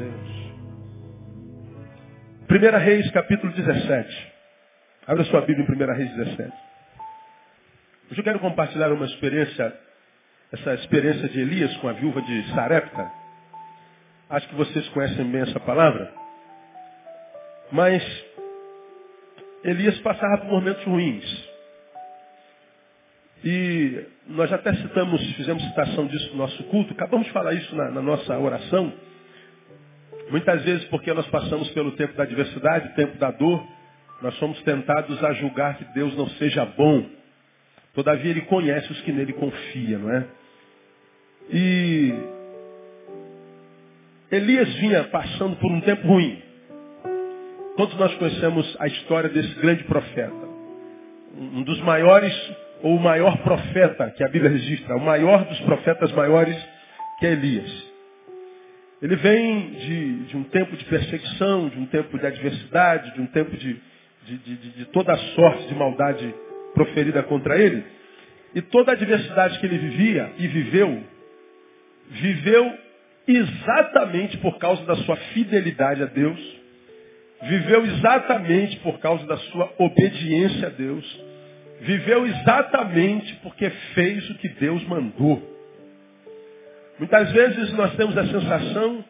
Deus. 1 Reis, capítulo 17. Abra sua Bíblia em 1 Reis 17. Hoje eu quero compartilhar uma experiência, essa experiência de Elias com a viúva de Sarepta. Acho que vocês conhecem bem essa palavra. Mas Elias passava por momentos ruins. E nós até citamos, fizemos citação disso no nosso culto, acabamos de falar isso na, na nossa oração. Muitas vezes porque nós passamos pelo tempo da adversidade, tempo da dor, nós somos tentados a julgar que Deus não seja bom. Todavia Ele conhece os que nele confiam, não é? E Elias vinha passando por um tempo ruim. Todos nós conhecemos a história desse grande profeta. Um dos maiores ou o maior profeta que a Bíblia registra, o maior dos profetas maiores que é Elias. Ele vem de, de um tempo de perseguição, de um tempo de adversidade, de um tempo de, de, de, de toda sorte de maldade proferida contra ele. E toda a adversidade que ele vivia e viveu, viveu exatamente por causa da sua fidelidade a Deus, viveu exatamente por causa da sua obediência a Deus, viveu exatamente porque fez o que Deus mandou. Muitas vezes nós temos a sensação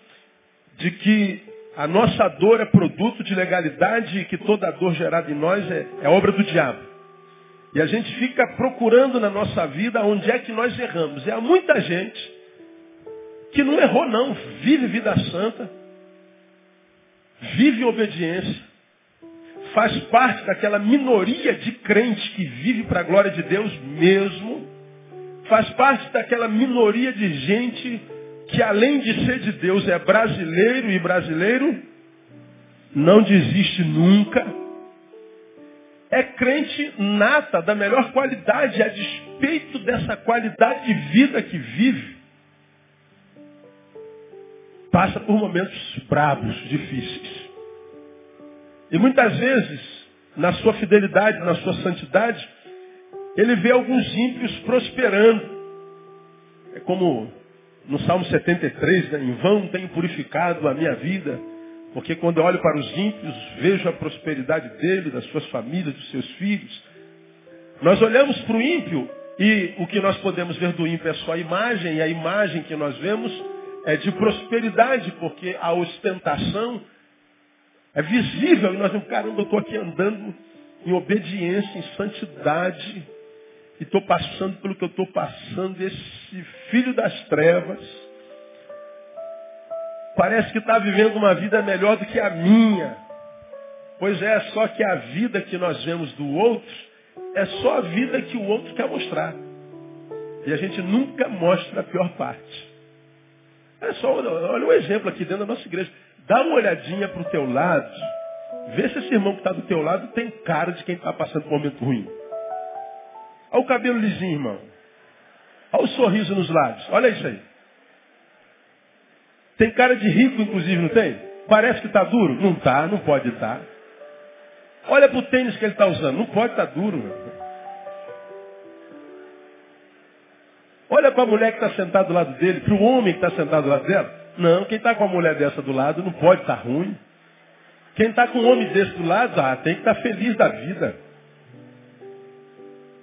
de que a nossa dor é produto de legalidade e que toda dor gerada em nós é, é obra do diabo. E a gente fica procurando na nossa vida onde é que nós erramos. E há muita gente que não errou não, vive vida santa, vive obediência, faz parte daquela minoria de crentes que vive para a glória de Deus mesmo, faz parte daquela minoria de gente que além de ser de Deus é brasileiro e brasileiro não desiste nunca. É crente nata, da melhor qualidade, a despeito dessa qualidade de vida que vive. Passa por momentos bravos, difíceis. E muitas vezes, na sua fidelidade, na sua santidade, ele vê alguns ímpios prosperando. É como no Salmo 73, né? em vão tenho purificado a minha vida, porque quando eu olho para os ímpios, vejo a prosperidade dele, das suas famílias, dos seus filhos. Nós olhamos para o ímpio e o que nós podemos ver do ímpio é só a imagem, e a imagem que nós vemos é de prosperidade, porque a ostentação é visível. E nós vemos, caramba, eu estou aqui andando em obediência, em santidade. E estou passando pelo que eu estou passando. Esse filho das trevas parece que está vivendo uma vida melhor do que a minha. Pois é, só que a vida que nós vemos do outro é só a vida que o outro quer mostrar. E a gente nunca mostra a pior parte. É só, olha um exemplo aqui dentro da nossa igreja. Dá uma olhadinha para o teu lado. Vê se esse irmão que está do teu lado tem cara de quem está passando um momento ruim. Olha o cabelo lisinho, irmão. Olha o sorriso nos lábios. Olha isso aí. Tem cara de rico, inclusive, não tem? Parece que está duro? Não está, não pode estar. Tá. Olha para o tênis que ele está usando. Não pode estar tá duro. Meu. Olha para a mulher que está sentada do lado dele, para o homem que está sentado do lado dela. Não, quem está com uma mulher dessa do lado não pode estar tá ruim. Quem está com um homem desse do lado, ah, tem que estar tá feliz da vida.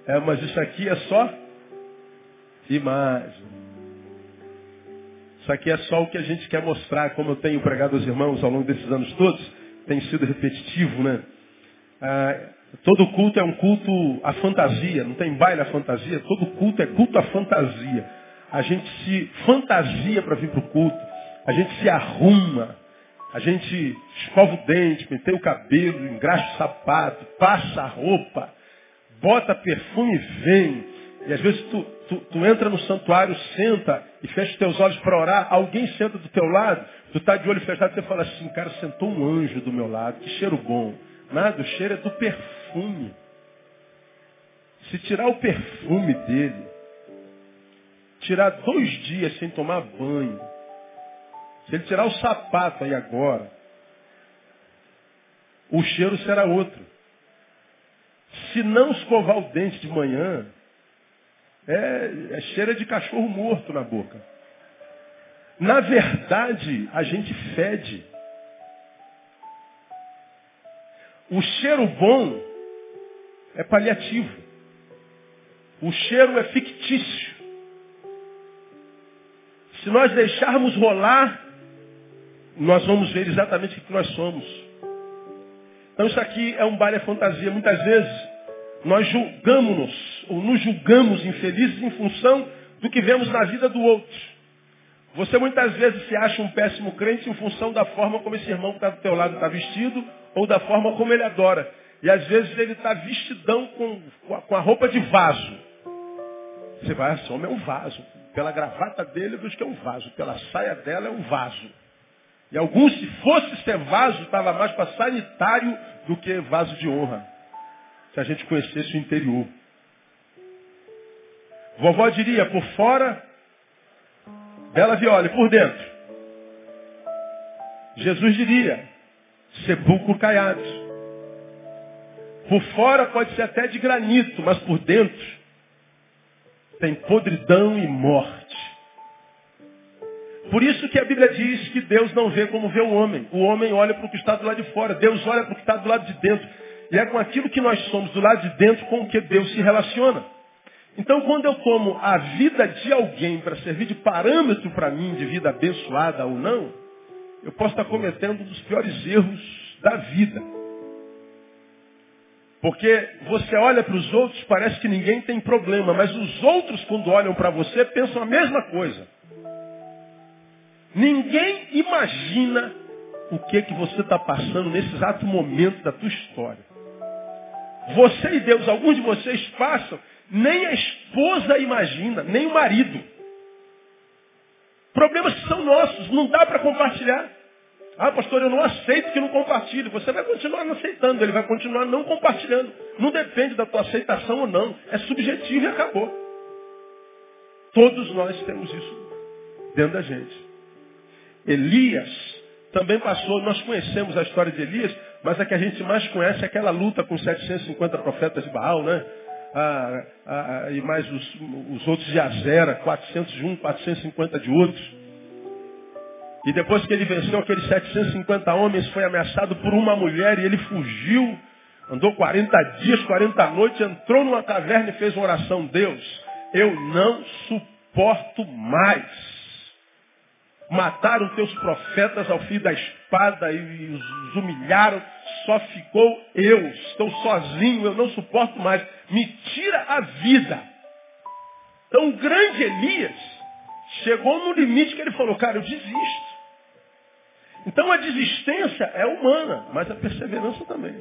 É, mas isso aqui é só imagem. Isso aqui é só o que a gente quer mostrar, como eu tenho pregado aos irmãos ao longo desses anos todos, tem sido repetitivo, né? Ah, todo culto é um culto à fantasia, não tem baile à fantasia, todo culto é culto à fantasia. A gente se fantasia para vir para o culto. A gente se arruma, a gente escova o dente, penteia o cabelo, engraxa o sapato, passa a roupa, bota perfume e vem. E às vezes tu, tu, tu entra no santuário, senta e fecha os teus olhos para orar, alguém senta do teu lado, tu está de olho fechado e você fala assim, cara, sentou um anjo do meu lado, que cheiro bom. Nada, o cheiro é do perfume. Se tirar o perfume dele, tirar dois dias sem tomar banho, se ele tirar o sapato aí agora, o cheiro será outro. Se não escovar o dente de manhã, é, é cheiro de cachorro morto na boca. Na verdade, a gente fede. O cheiro bom é paliativo. O cheiro é fictício. Se nós deixarmos rolar, nós vamos ver exatamente o que nós somos. Então isso aqui é um baile fantasia. Muitas vezes nós julgamos-nos, ou nos julgamos infelizes em função do que vemos na vida do outro. Você muitas vezes se acha um péssimo crente em função da forma como esse irmão que está do teu lado está vestido, ou da forma como ele adora. E às vezes ele está vestidão com, com a roupa de vaso. Você vai, esse homem é um vaso. Pela gravata dele, vejo que é um vaso. Pela saia dela, é um vaso. E alguns, se fosse ser vaso, estava mais para sanitário do que vaso de honra. Se a gente conhecesse o interior. Vovó diria, por fora, bela viola, e por dentro. Jesus diria, sepulcro caiado. Por fora pode ser até de granito, mas por dentro tem podridão e morte. Por isso que a Bíblia diz que Deus não vê como vê o homem. O homem olha para o que está do lado de fora. Deus olha para o que está do lado de dentro. E é com aquilo que nós somos do lado de dentro com o que Deus se relaciona. Então, quando eu tomo a vida de alguém para servir de parâmetro para mim, de vida abençoada ou não, eu posso estar cometendo um dos piores erros da vida. Porque você olha para os outros, parece que ninguém tem problema, mas os outros, quando olham para você, pensam a mesma coisa. Ninguém imagina o que que você está passando nesse exato momento da tua história. Você e Deus, alguns de vocês passam, nem a esposa imagina, nem o marido. Problemas que são nossos, não dá para compartilhar. Ah, pastor, eu não aceito que não compartilhe. Você vai continuar não aceitando, ele vai continuar não compartilhando. Não depende da tua aceitação ou não. É subjetivo e acabou. Todos nós temos isso dentro da gente. Elias também passou, nós conhecemos a história de Elias, mas a que a gente mais conhece é aquela luta com 750 profetas de Baal, né? Ah, ah, ah, e mais os, os outros de Azera, 400 de um, 450 de outros. E depois que ele venceu aqueles 750 homens, foi ameaçado por uma mulher e ele fugiu, andou 40 dias, 40 noites, entrou numa caverna e fez uma oração. Deus, eu não suporto mais mataram teus profetas ao fim da espada e os humilharam, só ficou eu, estou sozinho, eu não suporto mais, me tira a vida. Então o grande Elias chegou no limite que ele falou, cara, eu desisto. Então a desistência é humana, mas a perseverança também.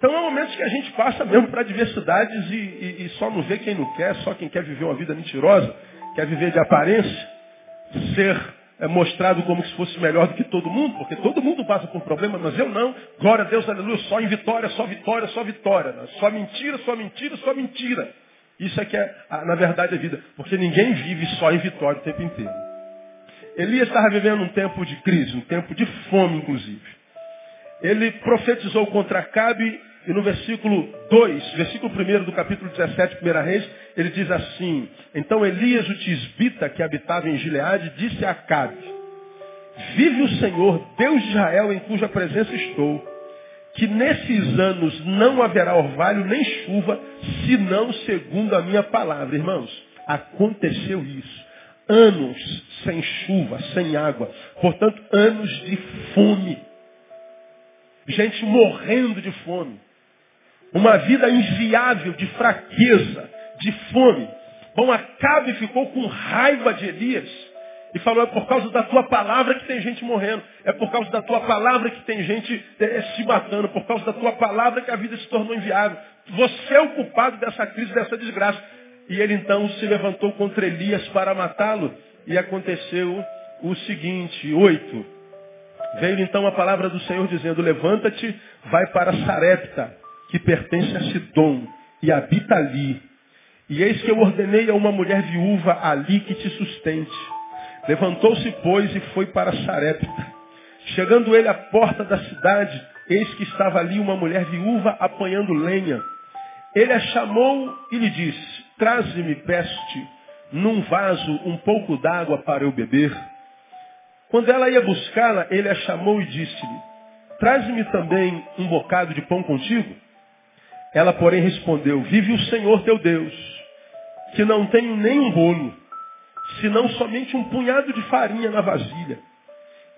Então há momentos que a gente passa mesmo para adversidades e, e, e, só não vê quem não quer, só quem quer viver uma vida mentirosa, quer viver de aparência, ser é, mostrado como se fosse melhor do que todo mundo, porque todo mundo passa por problemas, mas eu não. Glória a Deus, aleluia, só em vitória, só vitória, só vitória. Só mentira, só mentira, só mentira. Isso é que é, na verdade, a vida. Porque ninguém vive só em vitória o tempo inteiro. Elias estava vivendo um tempo de crise, um tempo de fome, inclusive. Ele profetizou contra Acabe e no versículo 2, versículo 1 do capítulo 17, 1 Reis, ele diz assim, Então Elias, o tisbita, que habitava em Gileade, disse a Acabe, Vive o Senhor, Deus de Israel, em cuja presença estou, que nesses anos não haverá orvalho nem chuva, senão segundo a minha palavra. Irmãos, aconteceu isso. Anos sem chuva, sem água. Portanto, anos de fome. Gente morrendo de fome. Uma vida inviável de fraqueza, de fome. Bom, Acabe ficou com raiva de Elias. E falou, é por causa da tua palavra que tem gente morrendo. É por causa da tua palavra que tem gente é, se matando. Por causa da tua palavra que a vida se tornou inviável. Você é o culpado dessa crise, dessa desgraça. E ele então se levantou contra Elias para matá-lo. E aconteceu o seguinte, oito. Veio então a palavra do Senhor dizendo, levanta-te, vai para Sarepta que pertence a Sidom e habita ali. E eis que eu ordenei a uma mulher viúva ali que te sustente. Levantou-se, pois, e foi para Sarepta. Chegando ele à porta da cidade, eis que estava ali uma mulher viúva apanhando lenha. Ele a chamou e lhe disse, traze-me, peste, num vaso um pouco d'água para eu beber. Quando ela ia buscá-la, ele a chamou e disse-lhe, traz-me também um bocado de pão contigo. Ela, porém, respondeu, vive o Senhor teu Deus, que não tenho nem um bolo, senão somente um punhado de farinha na vasilha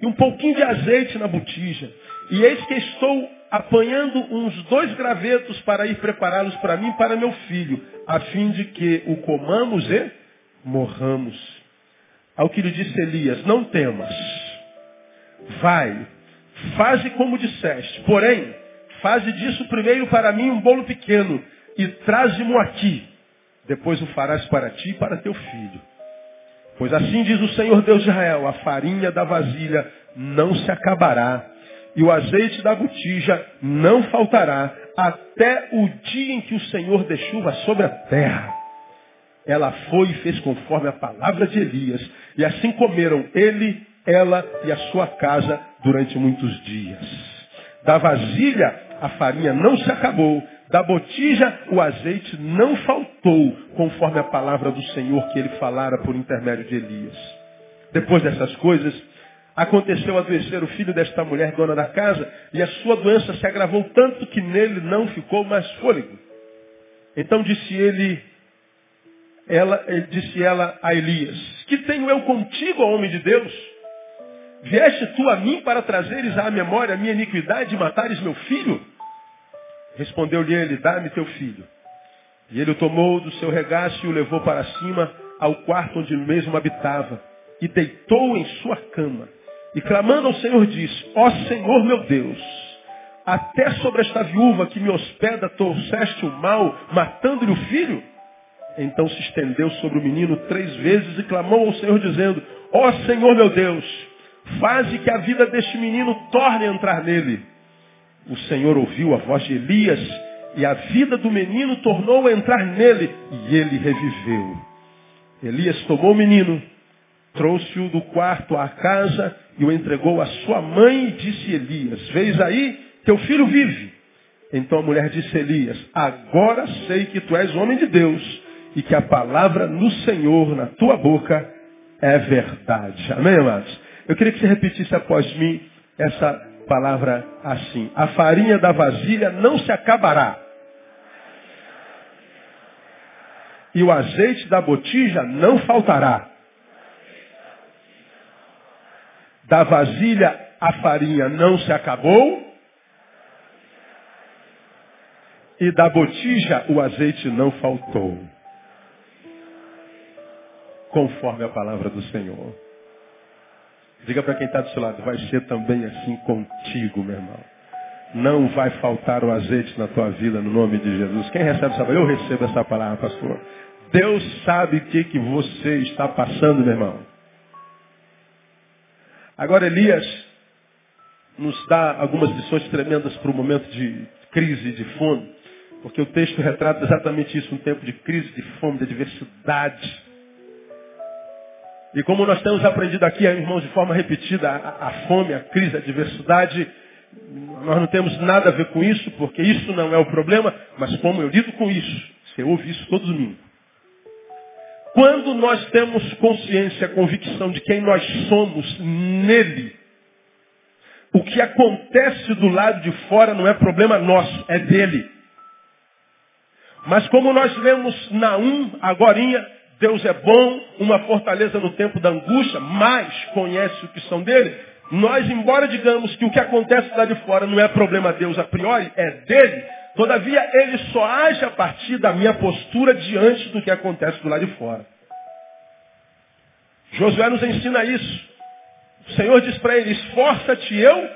e um pouquinho de azeite na botija. E eis que estou apanhando uns dois gravetos para ir prepará-los para mim e para meu filho, a fim de que o comamos e morramos. Ao que lhe disse Elias, não temas, vai, faze como disseste, porém, faze disso primeiro para mim um bolo pequeno e traze-mo aqui, depois o farás para ti e para teu filho. Pois assim diz o Senhor Deus de Israel, a farinha da vasilha não se acabará, e o azeite da botija não faltará, até o dia em que o Senhor dê chuva sobre a terra. Ela foi e fez conforme a palavra de Elias, e assim comeram ele, ela e a sua casa durante muitos dias. Da vasilha a farinha não se acabou, da botija o azeite não faltou, conforme a palavra do Senhor que ele falara por intermédio de Elias. Depois dessas coisas, aconteceu adoecer o filho desta mulher, dona da casa, e a sua doença se agravou tanto que nele não ficou mais fôlego. Então disse ele, ela, eh, disse ela a Elias, que tenho eu contigo, homem de Deus? Vieste tu a mim para trazeres à memória a minha iniquidade e matares meu filho? Respondeu-lhe ele, dá-me teu filho. E ele o tomou do seu regaço e o levou para cima ao quarto onde mesmo habitava, e deitou em sua cama. E clamando ao Senhor disse, ó Senhor meu Deus, até sobre esta viúva que me hospeda trouxeste o mal, matando-lhe o filho? Então se estendeu sobre o menino três vezes e clamou ao Senhor dizendo, ó Senhor meu Deus, faze que a vida deste menino torne a entrar nele. O Senhor ouviu a voz de Elias e a vida do menino tornou a entrar nele e ele reviveu. Elias tomou o menino, trouxe-o do quarto à casa e o entregou à sua mãe e disse Elias, veis aí, teu filho vive. Então a mulher disse a Elias, agora sei que tu és homem de Deus e que a palavra no Senhor, na tua boca, é verdade. Amém, amados? Eu queria que você repetisse após mim essa palavra assim. A farinha da vasilha não se acabará. E o azeite da botija não faltará. Da vasilha a farinha não se acabou. E da botija o azeite não faltou. Conforme a palavra do Senhor. Diga para quem está do seu lado, vai ser também assim contigo, meu irmão. Não vai faltar o azeite na tua vida, no nome de Jesus. Quem recebe essa palavra? Eu recebo essa palavra, pastor. Deus sabe o que, que você está passando, meu irmão. Agora Elias nos dá algumas lições tremendas para o momento de crise, de fome, porque o texto retrata exatamente isso, um tempo de crise, de fome, de adversidade. E como nós temos aprendido aqui, irmãos, de forma repetida, a, a fome, a crise, a adversidade, nós não temos nada a ver com isso, porque isso não é o problema, mas como eu lido com isso, você ouve isso todo domingo. Quando nós temos consciência, convicção de quem nós somos nele, o que acontece do lado de fora não é problema nosso, é dele. Mas como nós lemos Naum, agorinha, Deus é bom, uma fortaleza no tempo da angústia, mas conhece o que são dele, nós, embora digamos que o que acontece lá de fora não é problema de Deus a priori, é dele, Todavia, ele só age a partir da minha postura diante do que acontece do lado de fora. Josué nos ensina isso. O Senhor diz para ele, esforça-te, eu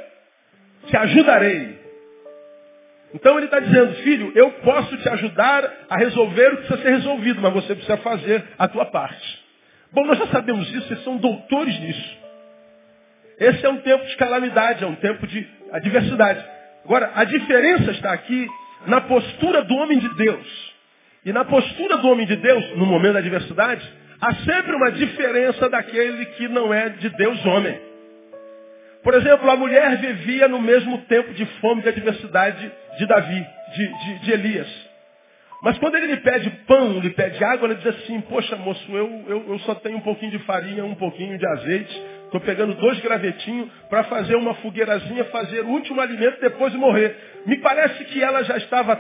te ajudarei. Então ele está dizendo, filho, eu posso te ajudar a resolver o que precisa ser resolvido, mas você precisa fazer a tua parte. Bom, nós já sabemos isso, vocês são doutores nisso. Esse é um tempo de calamidade, é um tempo de adversidade. Agora, a diferença está aqui na postura do homem de Deus. E na postura do homem de Deus, no momento da adversidade, há sempre uma diferença daquele que não é de Deus homem. Por exemplo, a mulher vivia no mesmo tempo de fome e de adversidade de Davi, de, de, de Elias. Mas quando ele lhe pede pão, lhe pede água, ele diz assim, poxa moço, eu, eu, eu só tenho um pouquinho de farinha, um pouquinho de azeite, estou pegando dois gravetinhos para fazer uma fogueirazinha, fazer o último alimento depois de morrer. Me parece que ela já estava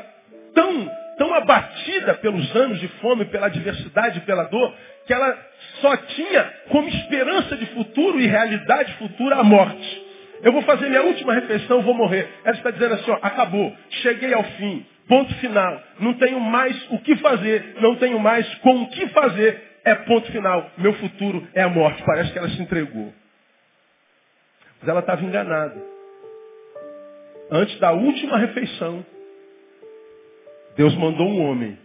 tão, tão abatida pelos anos de fome, pela adversidade, pela dor, que ela só tinha como esperança de futuro e realidade futura a morte. Eu vou fazer minha última refeição, vou morrer. Ela está dizendo assim, ó, acabou, cheguei ao fim, ponto final. Não tenho mais o que fazer, não tenho mais com o que fazer. É ponto final. Meu futuro é a morte. Parece que ela se entregou. Mas ela estava enganada. Antes da última refeição, Deus mandou um homem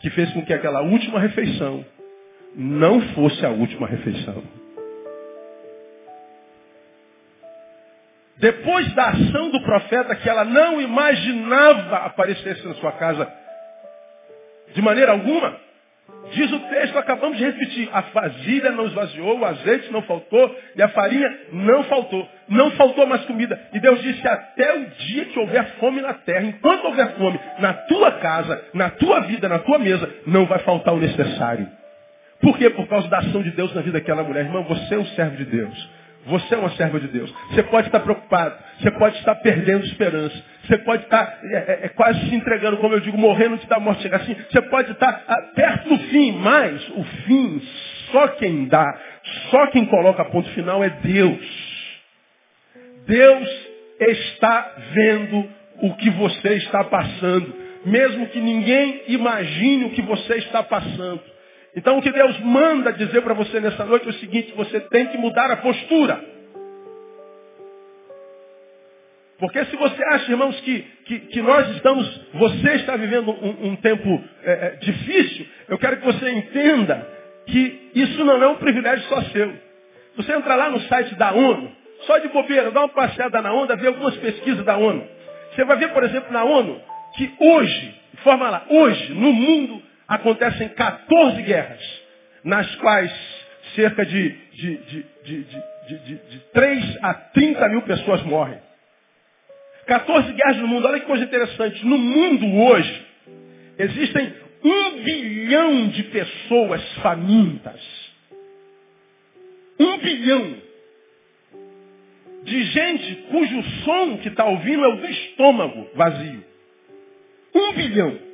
que fez com que aquela última refeição não fosse a última refeição. Depois da ação do profeta que ela não imaginava aparecesse na sua casa de maneira alguma, diz o texto, acabamos de repetir, a vasilha não esvaziou, o azeite não faltou e a farinha não faltou. Não faltou mais comida. E Deus disse, até o dia que houver fome na terra, enquanto houver fome na tua casa, na tua vida, na tua mesa, não vai faltar o necessário. Por quê? Por causa da ação de Deus na vida daquela mulher. Irmão, você é um servo de Deus. Você é uma serva de Deus. Você pode estar preocupado. Você pode estar perdendo esperança. Você pode estar é, é, é quase se entregando, como eu digo, morrendo antes da morte chegar assim. Você pode estar ah, perto do fim, mas o fim, só quem dá, só quem coloca ponto final é Deus. Deus está vendo o que você está passando, mesmo que ninguém imagine o que você está passando. Então o que Deus manda dizer para você nessa noite é o seguinte, você tem que mudar a postura. Porque se você acha, irmãos, que, que, que nós estamos, você está vivendo um, um tempo é, é, difícil, eu quero que você entenda que isso não é um privilégio só seu. Você entra lá no site da ONU, só de bobeira, dá uma passeada na onda, vê algumas pesquisas da ONU. Você vai ver, por exemplo, na ONU, que hoje, forma lá, hoje, no mundo, acontecem 14 guerras, nas quais cerca de, de, de, de, de 3 a 30 mil pessoas morrem. 14 guerras no mundo, olha que coisa interessante. No mundo hoje, existem um bilhão de pessoas famintas. Um bilhão. De gente cujo som que está ouvindo é o do estômago vazio. Um bilhão.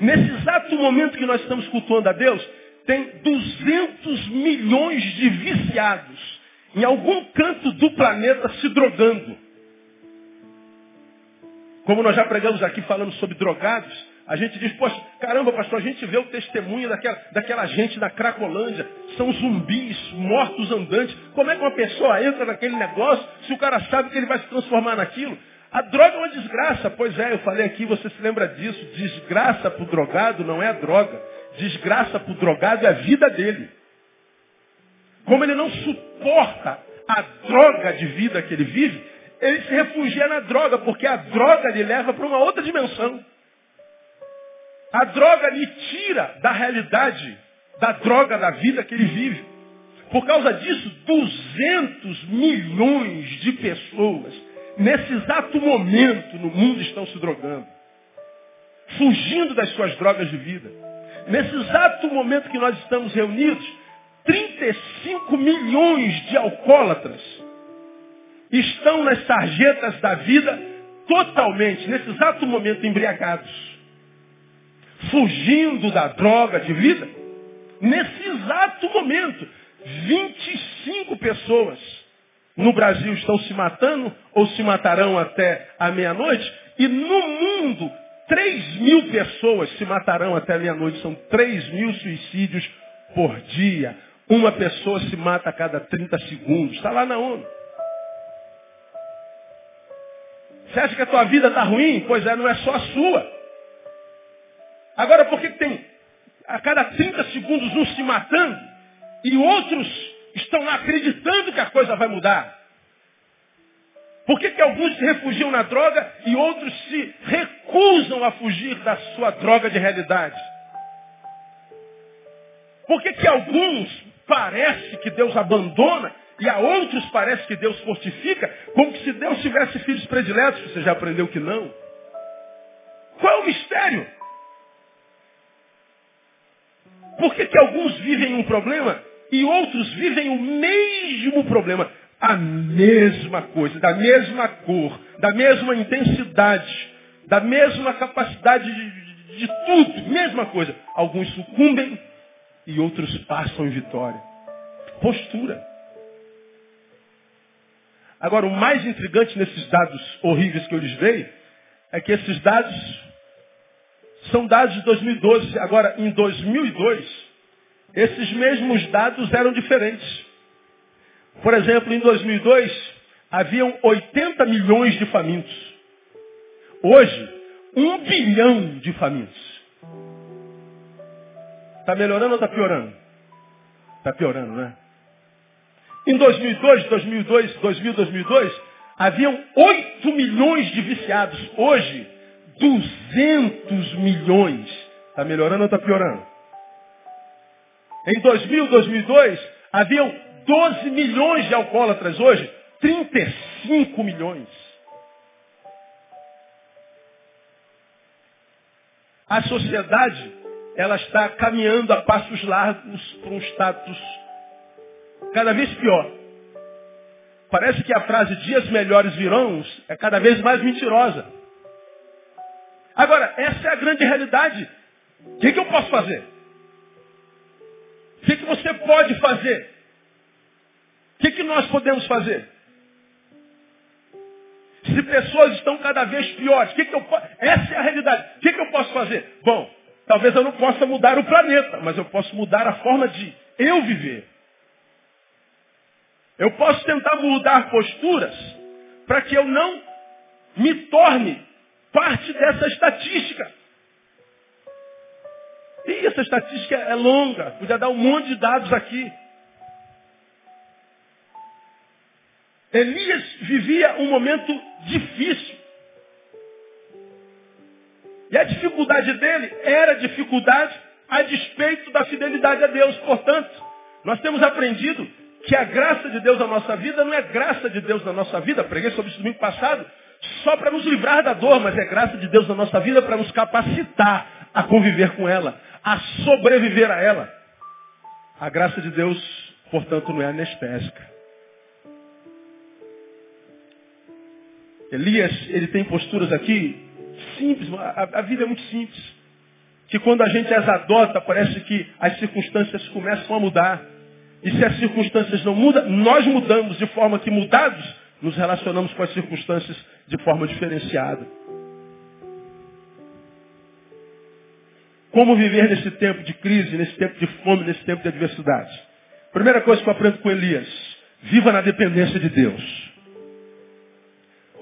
Nesse exato momento que nós estamos cultuando a Deus, tem 200 milhões de viciados em algum canto do planeta se drogando. Como nós já pregamos aqui falando sobre drogados, a gente diz, poxa, caramba, pastor, a gente vê o testemunho daquela, daquela gente da Cracolândia. São zumbis, mortos andantes. Como é que uma pessoa entra naquele negócio se o cara sabe que ele vai se transformar naquilo? A droga é uma desgraça. Pois é, eu falei aqui, você se lembra disso. Desgraça para o drogado não é a droga. Desgraça para o drogado é a vida dele. Como ele não suporta a droga de vida que ele vive, ele se refugia na droga, porque a droga lhe leva para uma outra dimensão. A droga lhe tira da realidade da droga da vida que ele vive. Por causa disso, 200 milhões de pessoas nesse exato momento no mundo estão se drogando. Fugindo das suas drogas de vida. Nesse exato momento que nós estamos reunidos, 35 milhões de alcoólatras estão nas sarjetas da vida totalmente, nesse exato momento, embriagados. Fugindo da droga de vida. Nesse exato momento, 25 pessoas no Brasil estão se matando ou se matarão até a meia-noite. E no mundo, 3 mil pessoas se matarão até a meia-noite. São 3 mil suicídios por dia. Uma pessoa se mata a cada 30 segundos. Está lá na ONU. Você acha que a tua vida está ruim? Pois é, não é só a sua. Agora, por que tem a cada 30 segundos um se matando e outros estão lá acreditando que a coisa vai mudar. Por que, que alguns se refugiam na droga e outros se recusam a fugir da sua droga de realidade? Por que, que alguns parece que Deus abandona e a outros parece que Deus fortifica, como se Deus tivesse filhos prediletos? Você já aprendeu que não? Qual é o mistério? Por que, que alguns vivem um problema e outros vivem o mesmo problema? A mesma coisa, da mesma cor, da mesma intensidade, da mesma capacidade de, de tudo, mesma coisa. Alguns sucumbem e outros passam em vitória. Postura. Agora, o mais intrigante nesses dados horríveis que eu lhes dei é que esses dados são dados de 2012. Agora, em 2002, esses mesmos dados eram diferentes. Por exemplo, em 2002, haviam 80 milhões de famintos. Hoje, um bilhão de famintos. Está melhorando ou está piorando? Está piorando, né? Em 2002, 2002, 2000, 2002, haviam 8 milhões de viciados. Hoje, 200 milhões. Está melhorando ou está piorando? Em 2000, 2002, haviam 12 milhões de alcoólatras. Hoje, 35 milhões. A sociedade, ela está caminhando a passos largos para um status cada vez pior. Parece que a frase dias melhores virão é cada vez mais mentirosa. Agora, essa é a grande realidade. O que, que eu posso fazer? O que, que você pode fazer? O que, que nós podemos fazer? Se pessoas estão cada vez piores, que que eu essa é a realidade. O que, que eu posso fazer? Bom, talvez eu não possa mudar o planeta, mas eu posso mudar a forma de eu viver. Eu posso tentar mudar posturas para que eu não me torne parte dessa estatística. E essa estatística é longa, podia dar um monte de dados aqui. Elias vivia um momento difícil. E a dificuldade dele era dificuldade a despeito da fidelidade a Deus. Portanto, nós temos aprendido que a graça de Deus na nossa vida não é graça de Deus na nossa vida, preguei sobre isso domingo passado, só para nos livrar da dor, mas é graça de Deus na nossa vida para nos capacitar a conviver com ela, a sobreviver a ela. A graça de Deus, portanto, não é anestésica. Elias, ele tem posturas aqui simples, a, a vida é muito simples. Que quando a gente as adota, parece que as circunstâncias começam a mudar. E se as circunstâncias não mudam, nós mudamos de forma que mudados, nos relacionamos com as circunstâncias de forma diferenciada. Como viver nesse tempo de crise, nesse tempo de fome, nesse tempo de adversidade? Primeira coisa que eu aprendo com Elias, viva na dependência de Deus.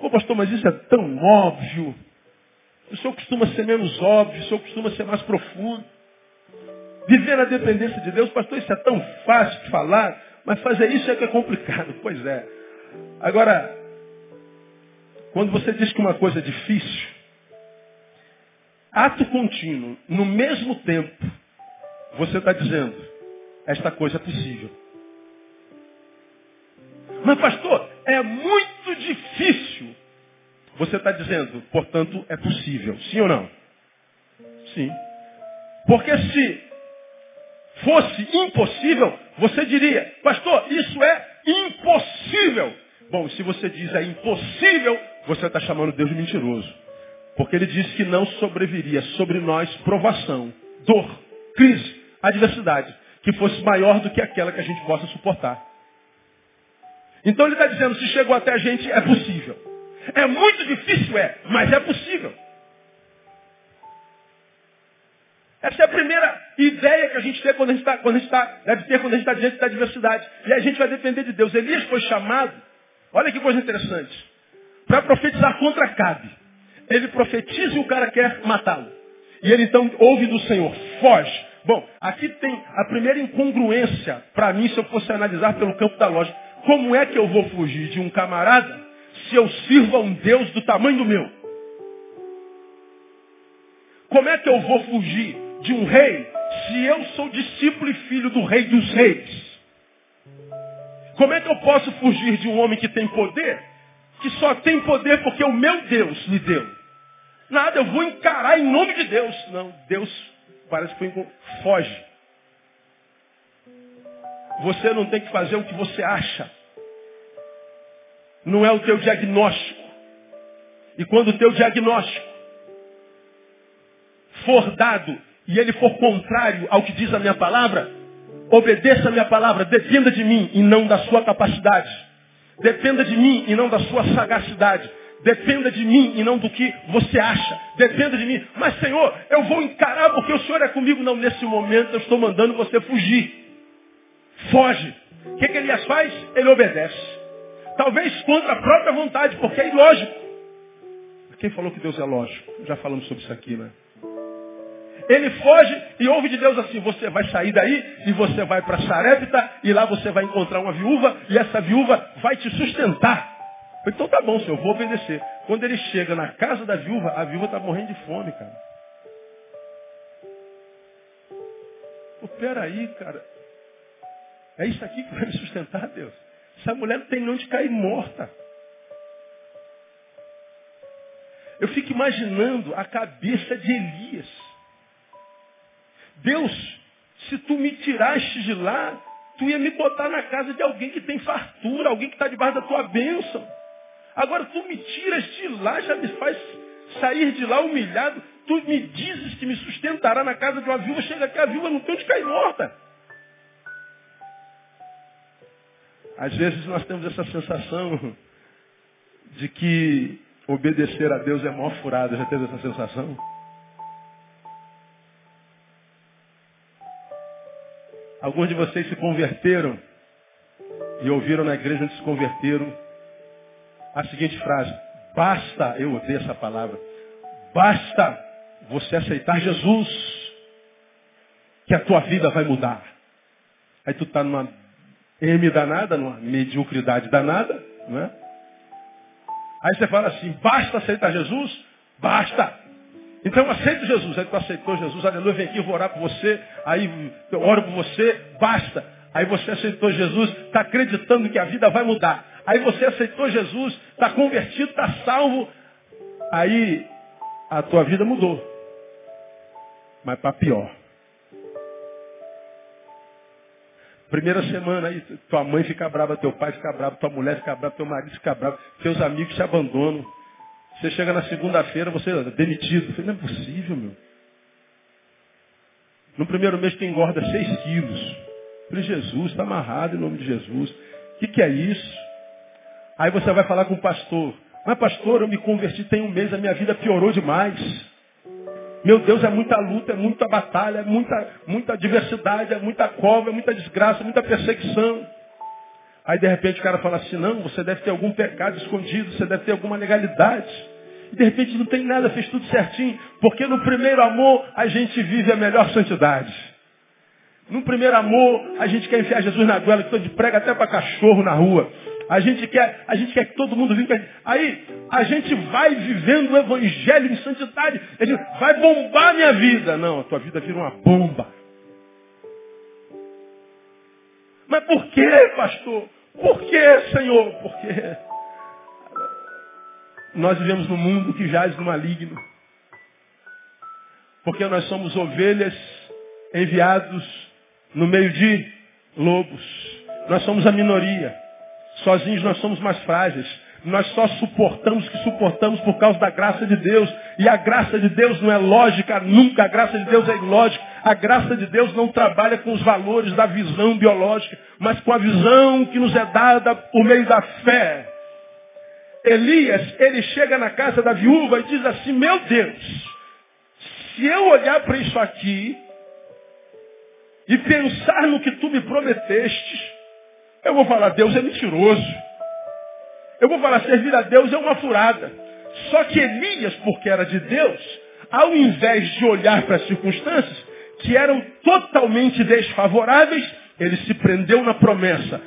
Pô, pastor, mas isso é tão óbvio. O senhor costuma ser menos óbvio, o senhor costuma ser mais profundo. Viver na dependência de Deus, pastor, isso é tão fácil de falar, mas fazer isso é que é complicado. Pois é. Agora, quando você diz que uma coisa é difícil, ato contínuo, no mesmo tempo, você está dizendo, esta coisa é possível. Mas pastor, é muito difícil. Você está dizendo, portanto, é possível. Sim ou não? Sim. Porque se fosse impossível, você diria, pastor, isso é impossível. Bom, se você diz é impossível, você está chamando Deus de mentiroso. Porque ele disse que não sobreviria sobre nós provação, dor, crise, adversidade, que fosse maior do que aquela que a gente possa suportar. Então ele está dizendo, se chegou até a gente, é possível. É muito difícil, é, mas é possível. Essa é a primeira ideia que a gente tem quando a gente está, quando a gente está, deve ter quando a gente está diante da diversidade. E a gente vai depender de Deus. Elias foi chamado, olha que coisa interessante, para profetizar contra Cabe. Ele profetiza e o cara quer matá-lo. E ele então ouve do Senhor, foge. Bom, aqui tem a primeira incongruência, para mim, se eu fosse analisar pelo campo da lógica. Como é que eu vou fugir de um camarada se eu sirvo a um Deus do tamanho do meu? Como é que eu vou fugir de um rei se eu sou discípulo e filho do rei dos reis? Como é que eu posso fugir de um homem que tem poder, que só tem poder porque o meu Deus lhe deu? Nada, eu vou encarar em nome de Deus. Não, Deus parece que foi foge. Você não tem que fazer o que você acha. Não é o teu diagnóstico. E quando o teu diagnóstico for dado e ele for contrário ao que diz a minha palavra, obedeça a minha palavra, dependa de mim e não da sua capacidade. Dependa de mim e não da sua sagacidade. Dependa de mim e não do que você acha. Dependa de mim. Mas, Senhor, eu vou encarar porque o Senhor é comigo. Não, nesse momento eu estou mandando você fugir. Foge. O que, que Elias faz? Ele obedece. Talvez contra a própria vontade, porque é ilógico. Quem falou que Deus é lógico? Já falamos sobre isso aqui, né? Ele foge e ouve de Deus assim, você vai sair daí e você vai para Sarepta e lá você vai encontrar uma viúva e essa viúva vai te sustentar. Então tá bom, senhor, vou obedecer. Quando ele chega na casa da viúva, a viúva está morrendo de fome, cara. Pô, peraí, cara. É isso aqui que vai me sustentar, Deus. Essa mulher não tem onde cair morta. Eu fico imaginando a cabeça de Elias. Deus, se tu me tiraste de lá, tu ia me botar na casa de alguém que tem fartura, alguém que está debaixo da tua bênção. Agora tu me tiras de lá, já me faz sair de lá humilhado. Tu me dizes que me sustentará na casa de uma viúva, chega aqui, a viúva não tem onde cair morta. Às vezes nós temos essa sensação de que obedecer a Deus é mó furada. Já teve essa sensação? Alguns de vocês se converteram e ouviram na igreja onde se converteram a seguinte frase: Basta, eu odeio essa palavra, basta você aceitar Jesus, que a tua vida vai mudar. Aí tu está numa M danada, numa mediocridade danada, não é? Aí você fala assim, basta aceitar Jesus? Basta. Então eu aceito Jesus. Aí tu aceitou Jesus, aleluia, vem aqui, vou orar por você. Aí eu oro por você, basta. Aí você aceitou Jesus, está acreditando que a vida vai mudar. Aí você aceitou Jesus, está convertido, está salvo. Aí a tua vida mudou. Mas para pior. Primeira semana aí, tua mãe fica brava, teu pai fica bravo, tua mulher fica brava, teu marido fica bravo, teus amigos te abandonam. Você chega na segunda-feira, você é demitido. Falei, não é possível, meu. No primeiro mês tu engorda 6 quilos. Falei, Jesus, está amarrado em nome de Jesus. O que, que é isso? Aí você vai falar com o pastor. Mas pastor, eu me converti tem um mês, a minha vida piorou demais. Meu Deus, é muita luta, é muita batalha, é muita, muita diversidade, é muita cova, é muita desgraça, é muita perseguição. Aí de repente o cara fala assim, não, você deve ter algum pecado escondido, você deve ter alguma legalidade. E de repente não tem nada, fez tudo certinho. Porque no primeiro amor a gente vive a melhor santidade. No primeiro amor a gente quer enfiar Jesus na goela, que todo prega até para cachorro na rua. A gente quer, a gente quer que todo mundo viva. Aí a gente vai vivendo o evangelho em santidade. Gente vai bombar a minha vida. Não, a tua vida vira uma bomba. Mas por que, pastor? Por que, Senhor? Porque nós vivemos num mundo que jaz no maligno. Porque nós somos ovelhas enviados no meio de lobos. Nós somos a minoria. Sozinhos nós somos mais frágeis. Nós só suportamos o que suportamos por causa da graça de Deus. E a graça de Deus não é lógica, nunca. A graça de Deus é ilógica. A graça de Deus não trabalha com os valores da visão biológica, mas com a visão que nos é dada por meio da fé. Elias, ele chega na casa da viúva e diz assim, meu Deus, se eu olhar para isso aqui e pensar no que tu me prometeste, eu vou falar, Deus é mentiroso. Eu vou falar, servir a Deus é uma furada. Só que Elias, porque era de Deus, ao invés de olhar para as circunstâncias, que eram totalmente desfavoráveis, ele se prendeu na promessa.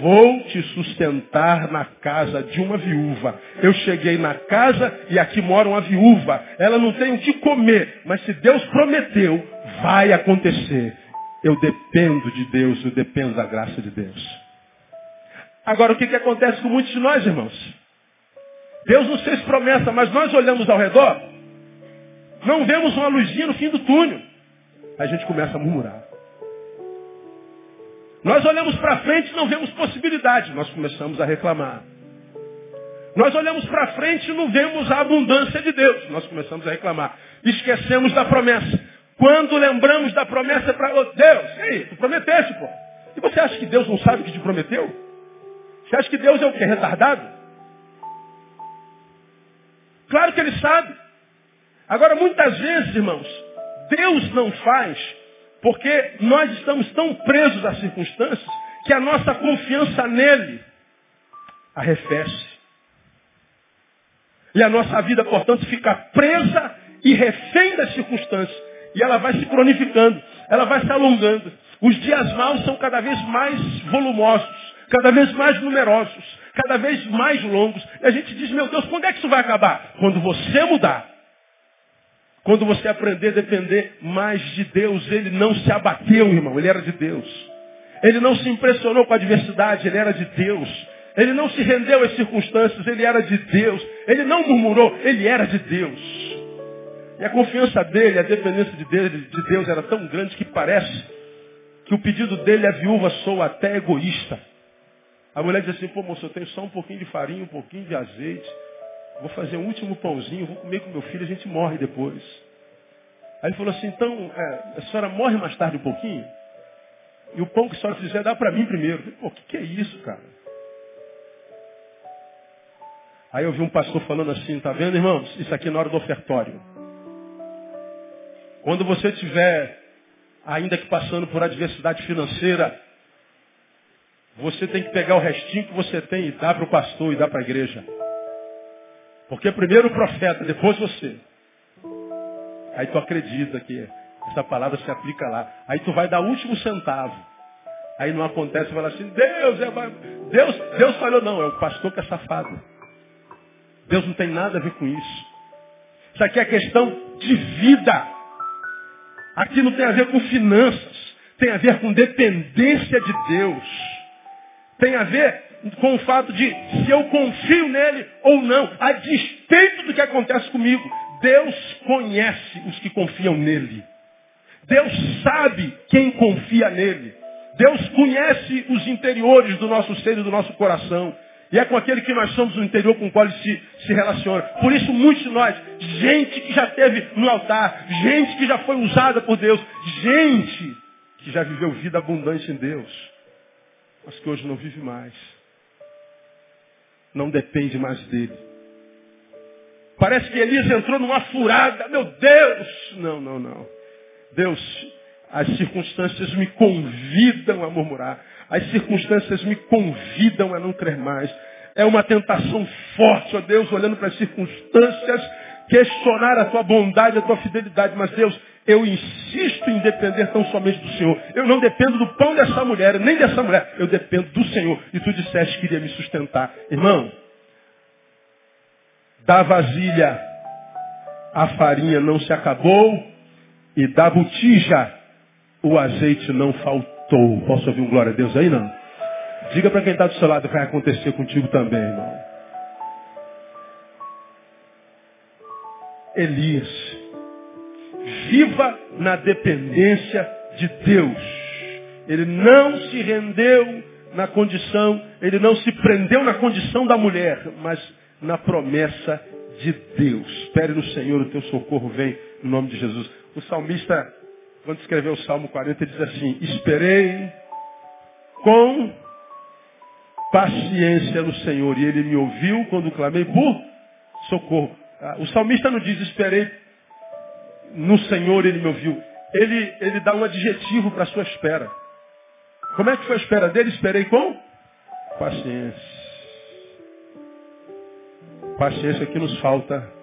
Vou te sustentar na casa de uma viúva. Eu cheguei na casa e aqui mora uma viúva. Ela não tem o que comer, mas se Deus prometeu, vai acontecer. Eu dependo de Deus, eu dependo da graça de Deus. Agora, o que, que acontece com muitos de nós, irmãos? Deus nos fez promessa, mas nós olhamos ao redor Não vemos uma luzinha no fim do túnel. A gente começa a murmurar. Nós olhamos para frente e não vemos possibilidade. Nós começamos a reclamar. Nós olhamos para frente e não vemos a abundância de Deus. Nós começamos a reclamar. Esquecemos da promessa. Quando lembramos da promessa para oh, Deus, ei, tu prometeste, pô. E você acha que Deus não sabe o que te prometeu? Você acha que Deus é o que? Retardado? Claro que ele sabe. Agora, muitas vezes, irmãos, Deus não faz porque nós estamos tão presos às circunstâncias que a nossa confiança nele arrefece. E a nossa vida, portanto, fica presa e refém das circunstâncias. E ela vai se cronificando, ela vai se alongando. Os dias maus são cada vez mais volumosos, cada vez mais numerosos, cada vez mais longos. E a gente diz, meu Deus, quando é que isso vai acabar? Quando você mudar. Quando você aprender a depender mais de Deus, ele não se abateu, irmão, ele era de Deus. Ele não se impressionou com a adversidade, ele era de Deus. Ele não se rendeu às circunstâncias, ele era de Deus. Ele não murmurou, ele era de Deus. E a confiança dele, a dependência de Deus, de Deus era tão grande que parece que o pedido dele, a viúva, soa até egoísta. A mulher diz assim, pô moço, eu tenho só um pouquinho de farinha, um pouquinho de azeite. Vou fazer um último pãozinho, vou comer com meu filho, a gente morre depois. Aí ele falou assim, então, é, a senhora morre mais tarde um pouquinho? E o pão que a senhora fizer dá para mim primeiro. Pô, o que, que é isso, cara? Aí eu vi um pastor falando assim, tá vendo, irmãos? Isso aqui é na hora do ofertório. Quando você estiver, ainda que passando por adversidade financeira, você tem que pegar o restinho que você tem e dar para o pastor e dar para a igreja. Porque primeiro o profeta, depois você. Aí tu acredita que essa palavra se aplica lá. Aí tu vai dar o último centavo. Aí não acontece, fala assim, Deus, é... Deus, Deus falou, não, é o pastor que é safado. Deus não tem nada a ver com isso. Isso aqui é questão de vida. Aqui não tem a ver com finanças. Tem a ver com dependência de Deus. Tem a ver com o fato de se eu confio nele ou não, a despeito do que acontece comigo. Deus conhece os que confiam nele. Deus sabe quem confia nele. Deus conhece os interiores do nosso ser e do nosso coração. E é com aquele que nós somos no interior com o qual ele se, se relaciona. Por isso, muitos de nós, gente que já teve no altar, gente que já foi usada por Deus, gente que já viveu vida abundante em Deus, mas que hoje não vive mais. Não depende mais dele. Parece que Elias entrou numa furada. Meu Deus! Não, não, não. Deus, as circunstâncias me convidam a murmurar. As circunstâncias me convidam a não crer mais. É uma tentação forte, ó Deus, olhando para as circunstâncias, questionar a tua bondade, a tua fidelidade. Mas Deus, eu insisto em depender tão somente do Senhor. Eu não dependo do pão dessa mulher, nem dessa mulher. Eu dependo do Senhor. E tu disseste que iria me sustentar. Irmão, da vasilha a farinha não se acabou e da botija o azeite não faltou. Posso ouvir um glória a Deus aí, não? Diga para quem está do seu lado, vai acontecer contigo também, irmão. Elias, viva na dependência de Deus. Ele não se rendeu na condição, ele não se prendeu na condição da mulher, mas na promessa de Deus. Espere no Senhor, o teu socorro vem, no nome de Jesus. O salmista quando escreveu o Salmo 40, ele diz assim, esperei com paciência no Senhor, e ele me ouviu quando clamei por socorro. Ah, o salmista não diz, esperei no Senhor, ele me ouviu. Ele, ele dá um adjetivo para a sua espera. Como é que foi a espera dele? Esperei com paciência. Paciência que nos falta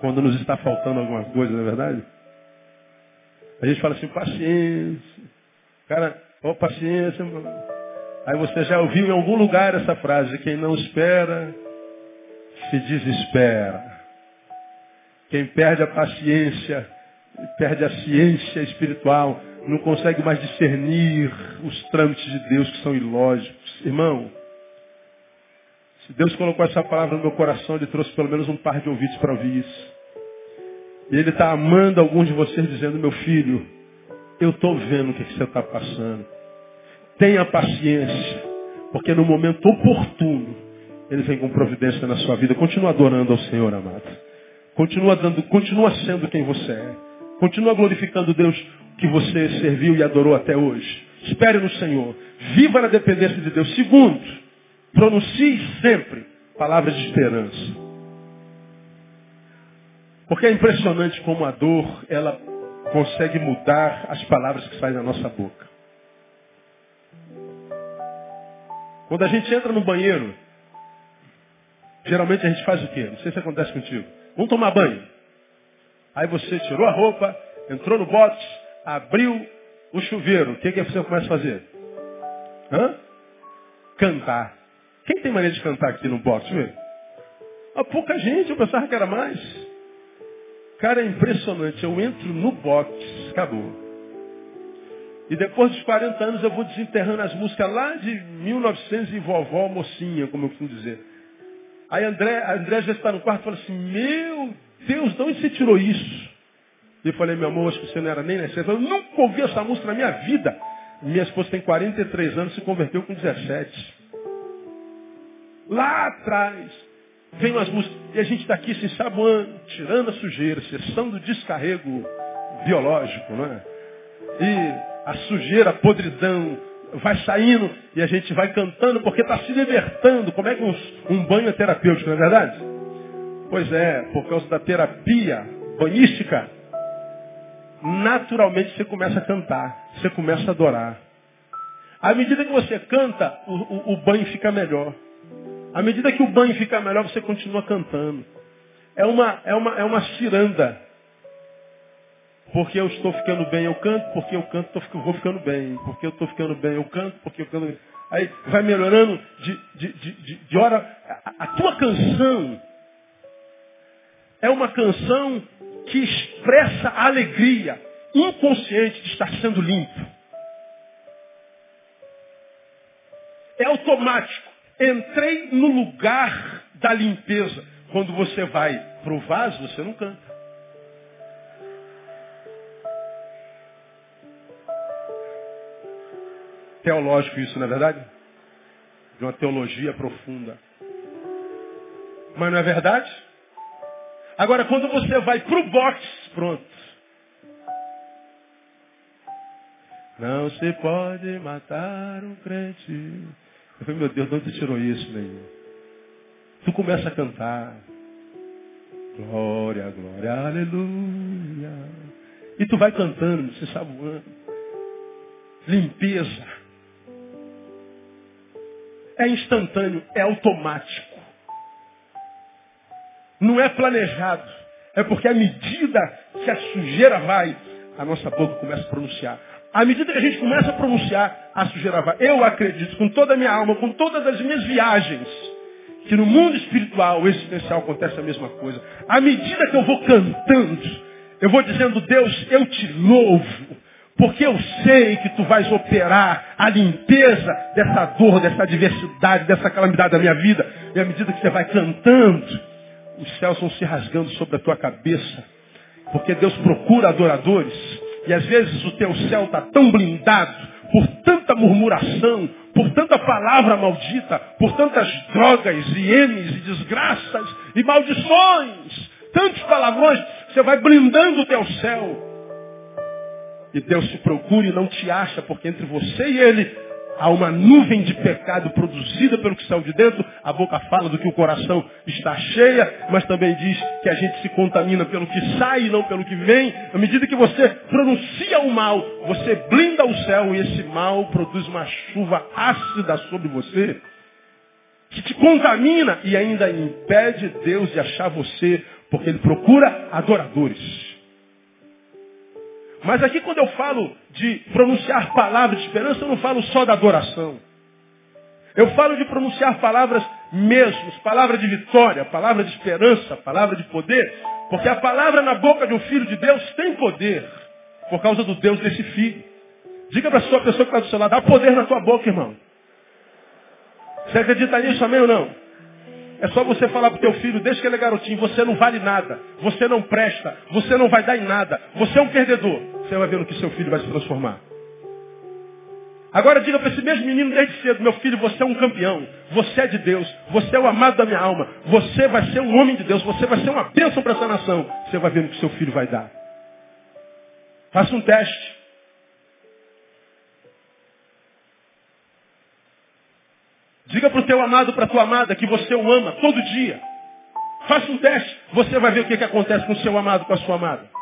quando nos está faltando alguma coisa, não é verdade? A gente fala assim, paciência. Cara, ó, oh, paciência. Aí você já ouviu em algum lugar essa frase, quem não espera, se desespera. Quem perde a paciência, perde a ciência espiritual, não consegue mais discernir os trâmites de Deus que são ilógicos. Irmão, se Deus colocou essa palavra no meu coração, Ele trouxe pelo menos um par de ouvidos para ouvir isso. E ele está amando alguns de vocês dizendo, meu filho, eu estou vendo o que, que você está passando. Tenha paciência, porque no momento oportuno, ele vem com providência na sua vida. Continua adorando ao Senhor, amado. Continua, dando, continua sendo quem você é. Continua glorificando Deus que você serviu e adorou até hoje. Espere no Senhor. Viva na dependência de Deus. Segundo, pronuncie sempre palavras de esperança. Porque é impressionante como a dor, ela consegue mudar as palavras que saem da nossa boca. Quando a gente entra no banheiro, geralmente a gente faz o quê? Não sei se acontece contigo. Vamos tomar banho. Aí você tirou a roupa, entrou no bote, abriu o chuveiro. O que, que você começa a fazer? Hã? Cantar. Quem tem maneira de cantar aqui no bote? Vê? Ah, pouca gente, eu pensava que era mais. Cara, é impressionante. Eu entro no box, acabou. E depois dos 40 anos eu vou desenterrando as músicas lá de 1900 e vovó mocinha, como eu costumo dizer. Aí André, André já está no quarto e fala assim, meu Deus, de onde você tirou isso? E eu falei, meu amor, acho que você não era nem nascido. Eu nunca ouvi essa música na minha vida. Minha esposa tem 43 anos, se converteu com 17. Lá atrás. Vem umas músicas. E a gente está aqui se ensaboando, tirando a sujeira, cessando o descarrego biológico, não é? E a sujeira, a podridão, vai saindo e a gente vai cantando porque está se libertando. Como é que um, um banho é terapêutico, não é verdade? Pois é, por causa da terapia banhística, naturalmente você começa a cantar, você começa a adorar. À medida que você canta, o, o, o banho fica melhor. À medida que o banho fica melhor, você continua cantando. É uma, é uma, é uma ciranda. Porque eu estou ficando bem, eu canto, porque eu canto, eu vou ficando bem. Porque eu estou ficando bem, eu canto, porque eu canto. Aí vai melhorando de, de, de, de hora. A, a tua canção é uma canção que expressa a alegria inconsciente de estar sendo limpo. É automático. Entrei no lugar da limpeza. Quando você vai para o vaso, você não canta. Teológico isso, não é verdade? De uma teologia profunda. Mas não é verdade? Agora, quando você vai para o box, pronto. Não se pode matar um crente. Eu falei, meu Deus, de onde você tirou isso, menino? Tu começa a cantar. Glória, glória, aleluia. E tu vai cantando, se saboando. Limpeza. É instantâneo, é automático. Não é planejado. É porque à medida que a sujeira vai, a nossa boca começa a pronunciar. À medida que a gente começa a pronunciar, a sujeira vai. Eu acredito com toda a minha alma, com todas as minhas viagens, que no mundo espiritual, existencial, acontece a mesma coisa. À medida que eu vou cantando, eu vou dizendo, Deus, eu te louvo, porque eu sei que tu vais operar a limpeza dessa dor, dessa adversidade, dessa calamidade da minha vida. E à medida que você vai cantando, os céus vão se rasgando sobre a tua cabeça. Porque Deus procura adoradores e às vezes o teu céu está tão blindado por tanta murmuração, por tanta palavra maldita, por tantas drogas e M's e desgraças e maldições, tantos palavrões, você vai blindando o teu céu. E Deus se procura e não te acha, porque entre você e Ele há uma nuvem de pecado produzida pelo que saiu de dentro. A boca fala do que o coração está cheia, mas também diz que a gente se contamina pelo que sai e não pelo que vem. À medida que você pronuncia o mal, você blinda o céu e esse mal produz uma chuva ácida sobre você, que te contamina e ainda impede Deus de achar você, porque Ele procura adoradores. Mas aqui quando eu falo de pronunciar palavras de esperança, eu não falo só da adoração. Eu falo de pronunciar palavras mesmos, palavra de vitória, palavra de esperança, palavra de poder, porque a palavra na boca de um filho de Deus tem poder, por causa do Deus desse filho. Diga para a sua pessoa que está do seu lado, dá poder na tua boca, irmão. Você acredita nisso, amém ou não? É só você falar pro teu filho, desde que ele é garotinho, você não vale nada, você não presta, você não vai dar em nada, você é um perdedor. Você vai ver no que seu filho vai se transformar. Agora diga para esse mesmo menino desde cedo, meu filho, você é um campeão, você é de Deus, você é o amado da minha alma, você vai ser um homem de Deus, você vai ser uma bênção para essa nação. Você vai ver no que seu filho vai dar. Faça um teste. Diga para o teu amado, para a tua amada, que você o ama todo dia. Faça um teste. Você vai ver o que, que acontece com o seu amado, com a sua amada.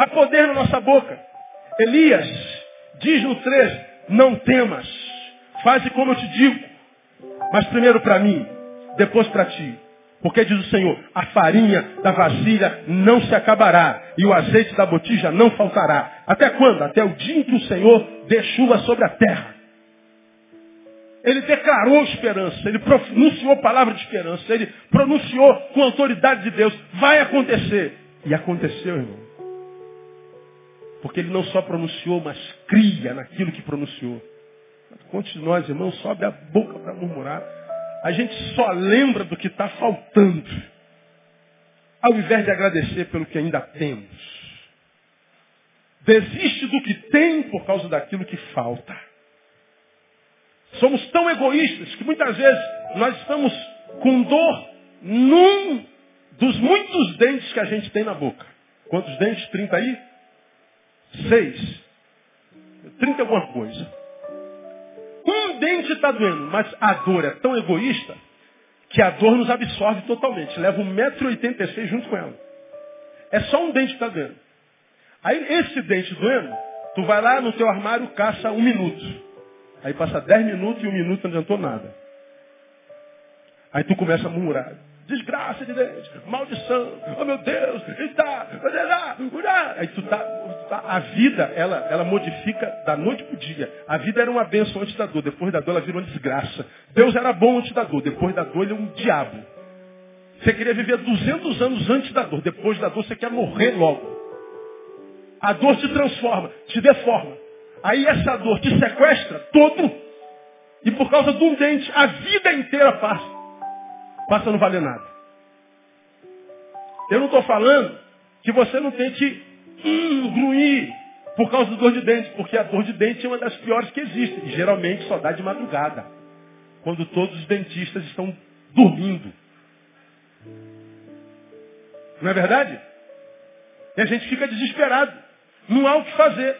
Há poder na nossa boca. Elias diz no 3, não temas. Faze como eu te digo. Mas primeiro para mim, depois para ti. Porque diz o Senhor, a farinha da vasilha não se acabará e o azeite da botija não faltará. Até quando? Até o dia em que o Senhor dê chuva sobre a terra. Ele declarou esperança, ele pronunciou palavra de esperança, ele pronunciou com autoridade de Deus, vai acontecer. E aconteceu, irmão. Porque ele não só pronunciou, mas cria naquilo que pronunciou. Quantos de nós, irmãos, sobe a boca para murmurar? A gente só lembra do que está faltando, ao invés de agradecer pelo que ainda temos. Desiste do que tem por causa daquilo que falta. Somos tão egoístas que muitas vezes nós estamos com dor num dos muitos dentes que a gente tem na boca. Quantos dentes? 30 aí? Seis. 30 alguma coisa. Um dente está doendo, mas a dor é tão egoísta que a dor nos absorve totalmente. Leva 1,86m junto com ela. É só um dente que está doendo. Aí esse dente doendo, tu vai lá no teu armário, caça um minuto. Aí passa dez minutos e um minuto não adiantou nada. Aí tu começa a murmurar. Desgraça de Deus, maldição, oh meu Deus, está, aí tu tá, tá, a vida, ela, ela modifica da noite para o dia. A vida era uma bênção antes da dor, depois da dor ela virou uma desgraça. Deus era bom antes da dor, depois da dor ele é um diabo. Você queria viver 200 anos antes da dor, depois da dor você quer morrer logo. A dor te transforma, te deforma. Aí essa dor te sequestra todo. E por causa de um dente, a vida inteira passa. Passa a não valer nada. Eu não estou falando que você não tem que hum, gruir por causa da dor de dente, porque a dor de dente é uma das piores que existe. E geralmente só dá de madrugada. Quando todos os dentistas estão dormindo. Não é verdade? E a gente fica desesperado. Não há o que fazer.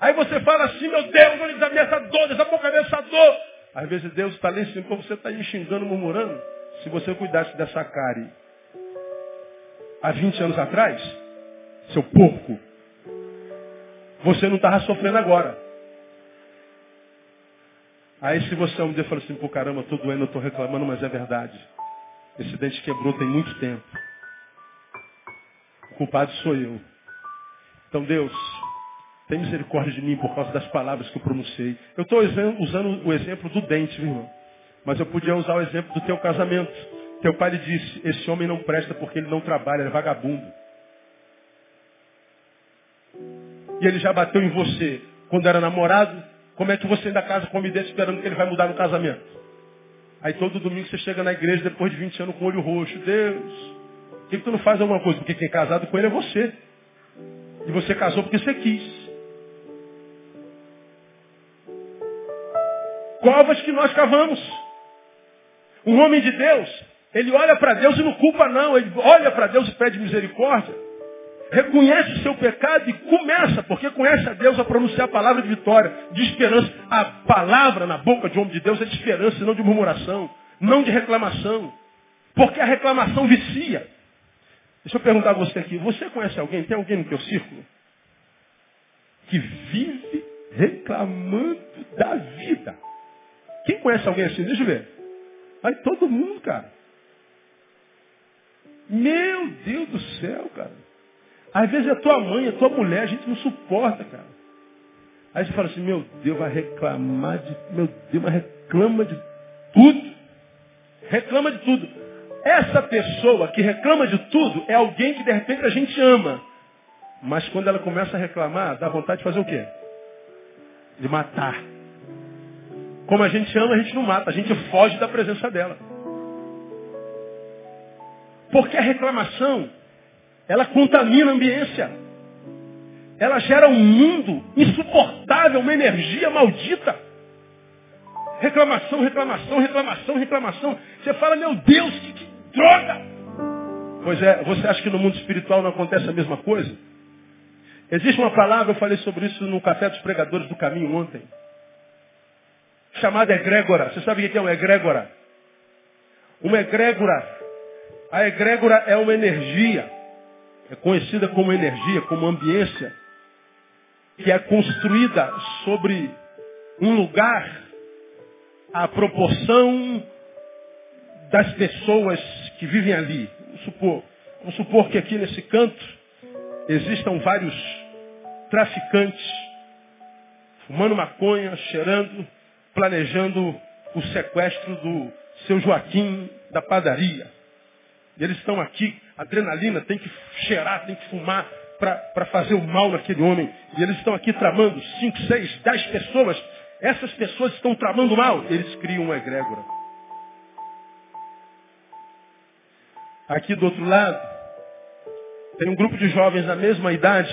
Aí você fala assim, meu Deus, olha essa dor, essa boca dessa dor. Às vezes Deus está lá em cima, você está aí xingando, murmurando. Se você cuidasse dessa cárie há 20 anos atrás, seu porco, você não estava sofrendo agora. Aí se você um dia fala assim, pô caramba, estou doendo, eu estou reclamando, mas é verdade. Esse dente quebrou tem muito tempo. O culpado sou eu. Então Deus, tem misericórdia de mim por causa das palavras que eu pronunciei. Eu estou usando o exemplo do dente, meu irmão. Mas eu podia usar o exemplo do teu casamento. Teu pai lhe disse, esse homem não presta porque ele não trabalha, ele é vagabundo. E ele já bateu em você quando era namorado. Como é que você ainda casa com homem desse esperando que ele vai mudar no casamento? Aí todo domingo você chega na igreja depois de 20 anos com o olho roxo. Deus, por que, que tu não faz alguma coisa? Porque quem é casado com ele é você. E você casou porque você quis. covas que nós cavamos. Um homem de Deus, ele olha para Deus e não culpa não, ele olha para Deus e pede misericórdia. Reconhece o seu pecado e começa, porque conhece a Deus, a pronunciar a palavra de vitória, de esperança. A palavra na boca de um homem de Deus é de esperança não de murmuração, não de reclamação. Porque a reclamação vicia. Deixa eu perguntar a você aqui, você conhece alguém, tem alguém no teu círculo? Que vive reclamando da vida. Quem conhece alguém assim? Deixa eu ver. Aí todo mundo, cara. Meu Deus do céu, cara. Às vezes é tua mãe, é tua mulher, a gente não suporta, cara. Aí você fala assim, meu Deus, vai reclamar de. Meu Deus, mas reclama de tudo. Reclama de tudo. Essa pessoa que reclama de tudo é alguém que de repente a gente ama. Mas quando ela começa a reclamar, dá vontade de fazer o quê? De matar. Como a gente ama, a gente não mata, a gente foge da presença dela. Porque a reclamação, ela contamina a ambiência. Ela gera um mundo insuportável, uma energia maldita. Reclamação, reclamação, reclamação, reclamação. Você fala, meu Deus, que, que droga! Pois é, você acha que no mundo espiritual não acontece a mesma coisa? Existe uma palavra, eu falei sobre isso no Café dos Pregadores do Caminho ontem, chamada egrégora. Você sabe o que é uma egrégora? Uma egrégora, a egrégora é uma energia, é conhecida como energia, como ambiência, que é construída sobre um lugar à proporção das pessoas que vivem ali. Vamos supor, vamos supor que aqui nesse canto existam vários traficantes fumando maconha, cheirando, planejando o sequestro do seu Joaquim da padaria. Eles estão aqui, adrenalina, tem que cheirar, tem que fumar para fazer o mal naquele homem. E eles estão aqui tramando cinco, seis, dez pessoas essas pessoas estão tramando mal. Eles criam uma egrégora. Aqui do outro lado, tem um grupo de jovens da mesma idade,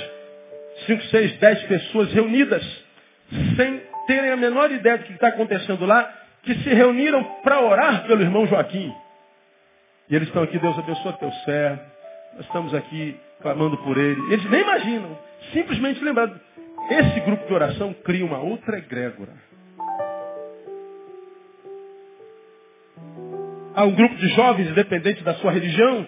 cinco, seis, dez pessoas reunidas, sem terem a menor ideia do que está acontecendo lá, que se reuniram para orar pelo irmão Joaquim. E eles estão aqui, Deus abençoe teu servo. Nós estamos aqui clamando por ele. Eles nem imaginam. Simplesmente lembrando. Esse grupo de oração cria uma outra egrégora. Há um grupo de jovens, independente da sua religião,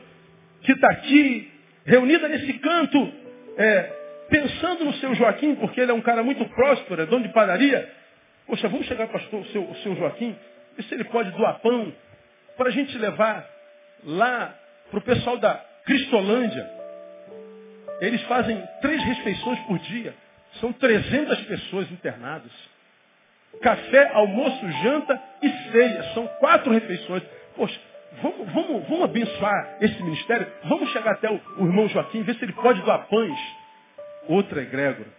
que está aqui, reunida nesse canto, é, pensando no seu Joaquim, porque ele é um cara muito próspero, é dono de padaria. Poxa, vamos chegar, pastor, o seu, o seu Joaquim, ver se ele pode doar pão, para a gente levar lá para o pessoal da Cristolândia. Eles fazem três refeições por dia. São 300 pessoas internadas. Café, almoço, janta e ceia. São quatro refeições. Poxa, vamos, vamos, vamos abençoar esse ministério. Vamos chegar até o, o irmão Joaquim, ver se ele pode doar pães. Outra egrégora.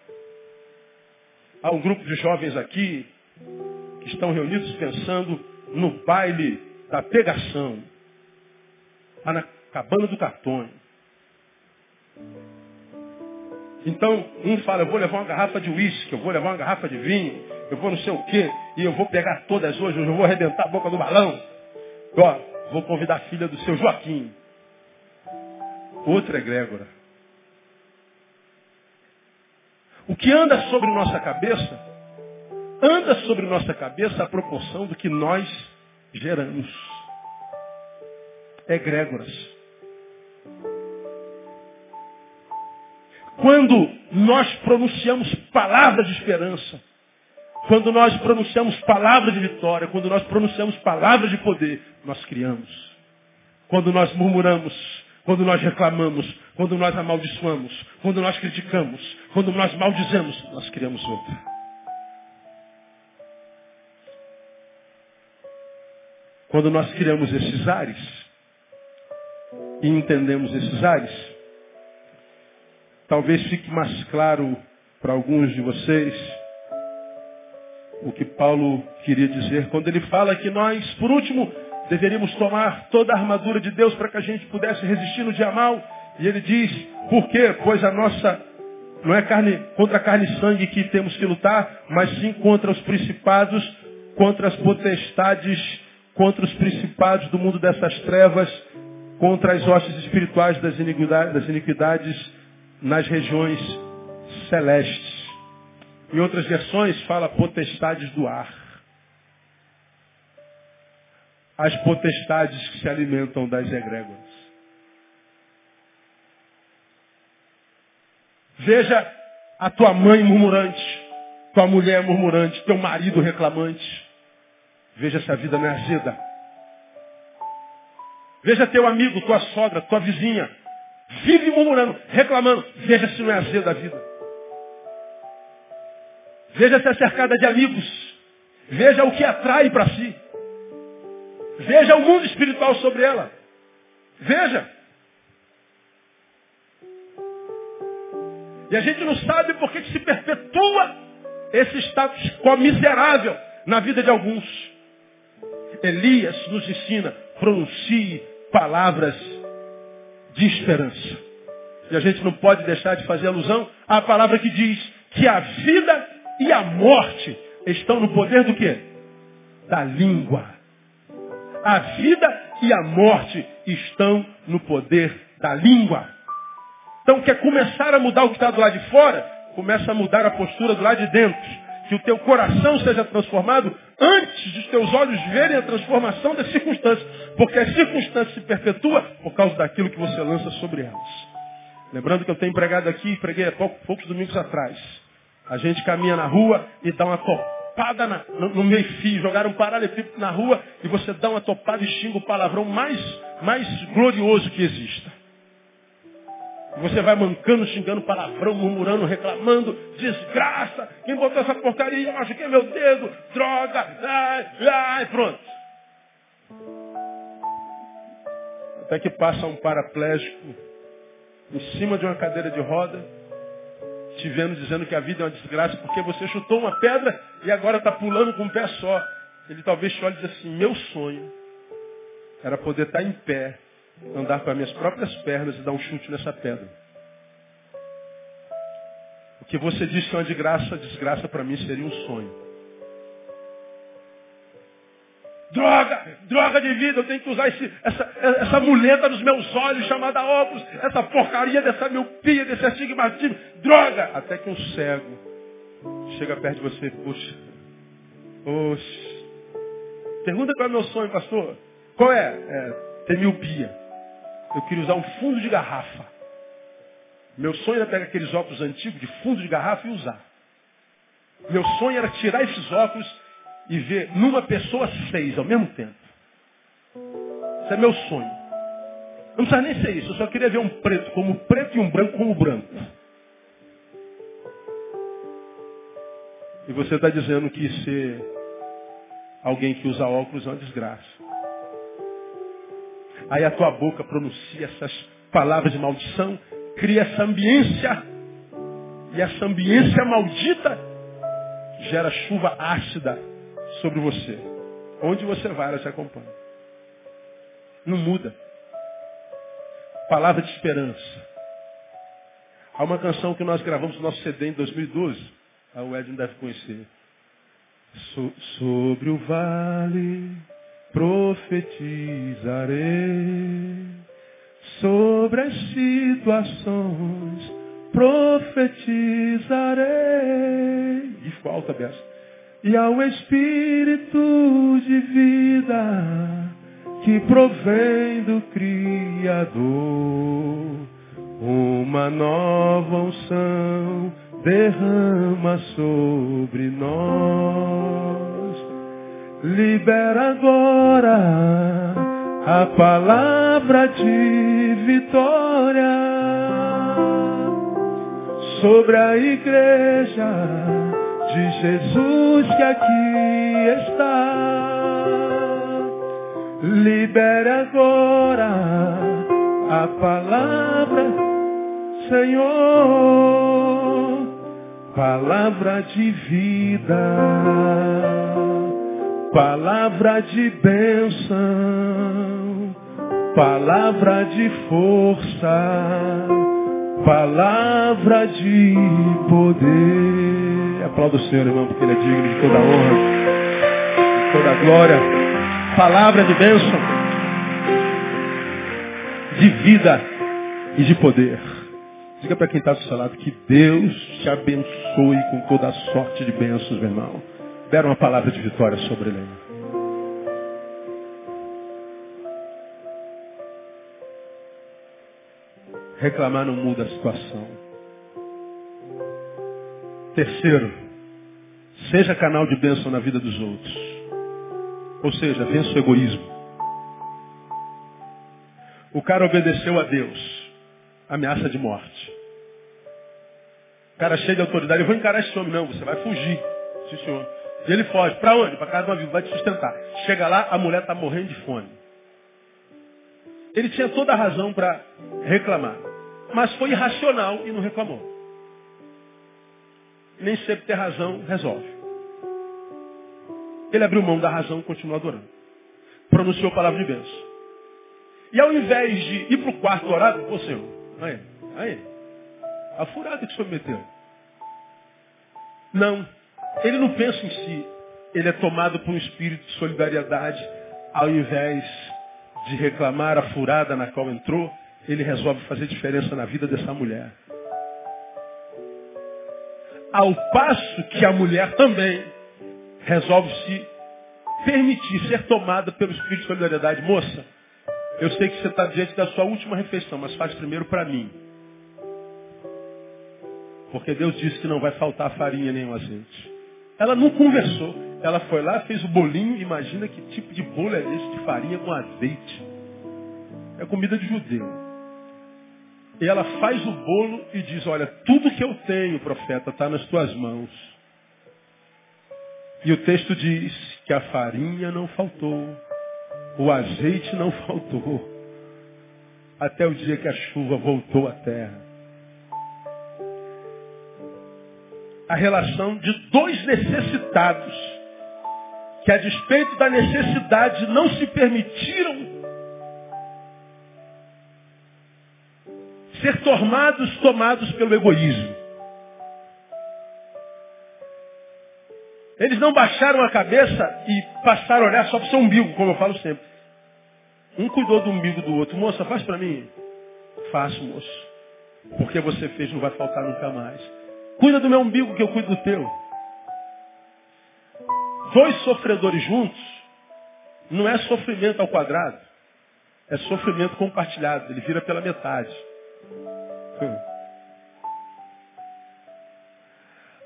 Há um grupo de jovens aqui que estão reunidos pensando no baile da pegação. Lá na cabana do cartão. Então, um fala, eu vou levar uma garrafa de uísque, eu vou levar uma garrafa de vinho, eu vou não sei o quê, e eu vou pegar todas hoje, eu vou arrebentar a boca do balão. Ó, vou convidar a filha do seu Joaquim. Outra egrégora. O que anda sobre nossa cabeça, anda sobre nossa cabeça a proporção do que nós geramos. Egrégoras. Quando nós pronunciamos palavras de esperança, quando nós pronunciamos palavras de vitória, quando nós pronunciamos palavras de poder, nós criamos. Quando nós murmuramos, quando nós reclamamos, quando nós amaldiçoamos, quando nós criticamos, quando nós maldizemos, nós criamos outra. Quando nós criamos esses ares e entendemos esses ares, Talvez fique mais claro para alguns de vocês o que Paulo queria dizer quando ele fala que nós, por último, deveríamos tomar toda a armadura de Deus para que a gente pudesse resistir no dia mal. E ele diz, por quê? Pois a nossa não é carne, contra a carne e sangue que temos que lutar, mas sim contra os principados, contra as potestades, contra os principados do mundo dessas trevas, contra as hostes espirituais das iniquidades, das iniquidades nas regiões celestes. Em outras versões fala potestades do ar. As potestades que se alimentam das egrégoras. Veja a tua mãe murmurante, tua mulher murmurante, teu marido reclamante. Veja se a vida não é azeda. Veja teu amigo, tua sogra, tua vizinha, Vive murmurando, reclamando. Veja se não é azedo da vida. Veja se é cercada de amigos. Veja o que atrai para si. Veja o mundo espiritual sobre ela. Veja. E a gente não sabe por que se perpetua esse status quo miserável. na vida de alguns. Elias nos ensina, pronuncie palavras de esperança. E a gente não pode deixar de fazer alusão à palavra que diz que a vida e a morte estão no poder do quê? Da língua. A vida e a morte estão no poder da língua. Então quer começar a mudar o que está do lado de fora? Começa a mudar a postura do lado de dentro. Que o teu coração seja transformado antes dos teus olhos verem a transformação das circunstâncias. Porque as circunstâncias se perpetuam por causa daquilo que você lança sobre elas. Lembrando que eu tenho pregado aqui, preguei há pouco, poucos domingos atrás. A gente caminha na rua e dá uma topada na, no, no meio fio, jogaram um paralelepípedo na rua e você dá uma topada e xinga o palavrão mais, mais glorioso que exista. Você vai mancando, xingando palavrão, murmurando, reclamando, desgraça, quem botou essa porcaria, eu acho que é meu dedo, droga, ai, ai, pronto. Até que passa um paraplégico em cima de uma cadeira de roda, te vendo dizendo que a vida é uma desgraça porque você chutou uma pedra e agora está pulando com um pé só. Ele talvez te olhe e diz assim, meu sonho era poder estar em pé andar com as minhas próprias pernas e dar um chute nessa pedra. O que você disse que é uma desgraça, desgraça para mim seria um sonho. Droga, droga de vida, eu tenho que usar esse, essa, essa muleta nos meus olhos chamada óculos, essa porcaria dessa miopia, desse astigmatismo, droga! Até que um cego chega perto de você, puxa, puxa. Pergunta qual é o meu sonho, pastor. Qual é? é ter miopia. Eu queria usar um fundo de garrafa. Meu sonho era pegar aqueles óculos antigos de fundo de garrafa e usar. Meu sonho era tirar esses óculos e ver numa pessoa seis ao mesmo tempo. Isso é meu sonho. Não precisa nem ser isso. Eu só queria ver um preto como preto e um branco como branco. E você está dizendo que ser alguém que usa óculos é uma desgraça. Aí a tua boca pronuncia essas palavras de maldição, cria essa ambiência. E essa ambiência maldita gera chuva ácida sobre você. Onde você vai, ela te acompanha. Não muda. Palavra de esperança. Há uma canção que nós gravamos no nosso CD em 2012. A Edwin deve conhecer. So, sobre o vale profetizarei sobre as situações profetizarei. E falta dessa. E ao Espírito de vida que provém do Criador, uma nova unção derrama sobre nós libera agora a palavra de vitória sobre a igreja de Jesus que aqui está. Libere agora a palavra, Senhor, palavra de vida Palavra de bênção, palavra de força, palavra de poder. Aplauda o Senhor, irmão, porque Ele é digno de toda honra, de toda glória. Palavra de bênção, de vida e de poder. Diga para quem está do seu lado que Deus te abençoe com toda a sorte de bênçãos, meu irmão deram uma palavra de vitória sobre ele. Reclamar não muda a situação. Terceiro, seja canal de bênção na vida dos outros. Ou seja, vença o egoísmo. O cara obedeceu a Deus. Ameaça de morte. O cara cheio de autoridade, eu vou encarar esse homem. Não, você vai fugir. Sim, senhor. E ele foge. Para onde? Para casa de uma viúva. Vai te sustentar. Chega lá, a mulher está morrendo de fome. Ele tinha toda a razão para reclamar. Mas foi irracional e não reclamou. Nem sempre ter razão resolve. Ele abriu mão da razão e continuou adorando. Pronunciou a palavra de bênção. E ao invés de ir para o quarto orar, pô, Senhor, aí, aí, a furada que o Senhor meteu. Não, ele não pensa em si. Ele é tomado por um espírito de solidariedade. Ao invés de reclamar a furada na qual entrou, ele resolve fazer diferença na vida dessa mulher. Ao passo que a mulher também resolve se permitir ser tomada pelo espírito de solidariedade. Moça, eu sei que você está diante da sua última refeição, mas faz primeiro para mim. Porque Deus disse que não vai faltar farinha nem o azeite. Ela não conversou. Ela foi lá, fez o bolinho. Imagina que tipo de bolo é esse de farinha com azeite. É comida de judeu. E ela faz o bolo e diz, olha, tudo que eu tenho, profeta, está nas tuas mãos. E o texto diz que a farinha não faltou, o azeite não faltou, até o dia que a chuva voltou à terra. A relação de dois necessitados, que a despeito da necessidade não se permitiram ser tornados tomados pelo egoísmo. Eles não baixaram a cabeça e passaram a olhar só para o seu umbigo, como eu falo sempre. Um cuidou do umbigo do outro. Moça, faz para mim. Faço, moço. Porque você fez não vai faltar nunca mais. Cuida do meu umbigo que eu cuido do teu. Dois sofredores juntos não é sofrimento ao quadrado. É sofrimento compartilhado. Ele vira pela metade.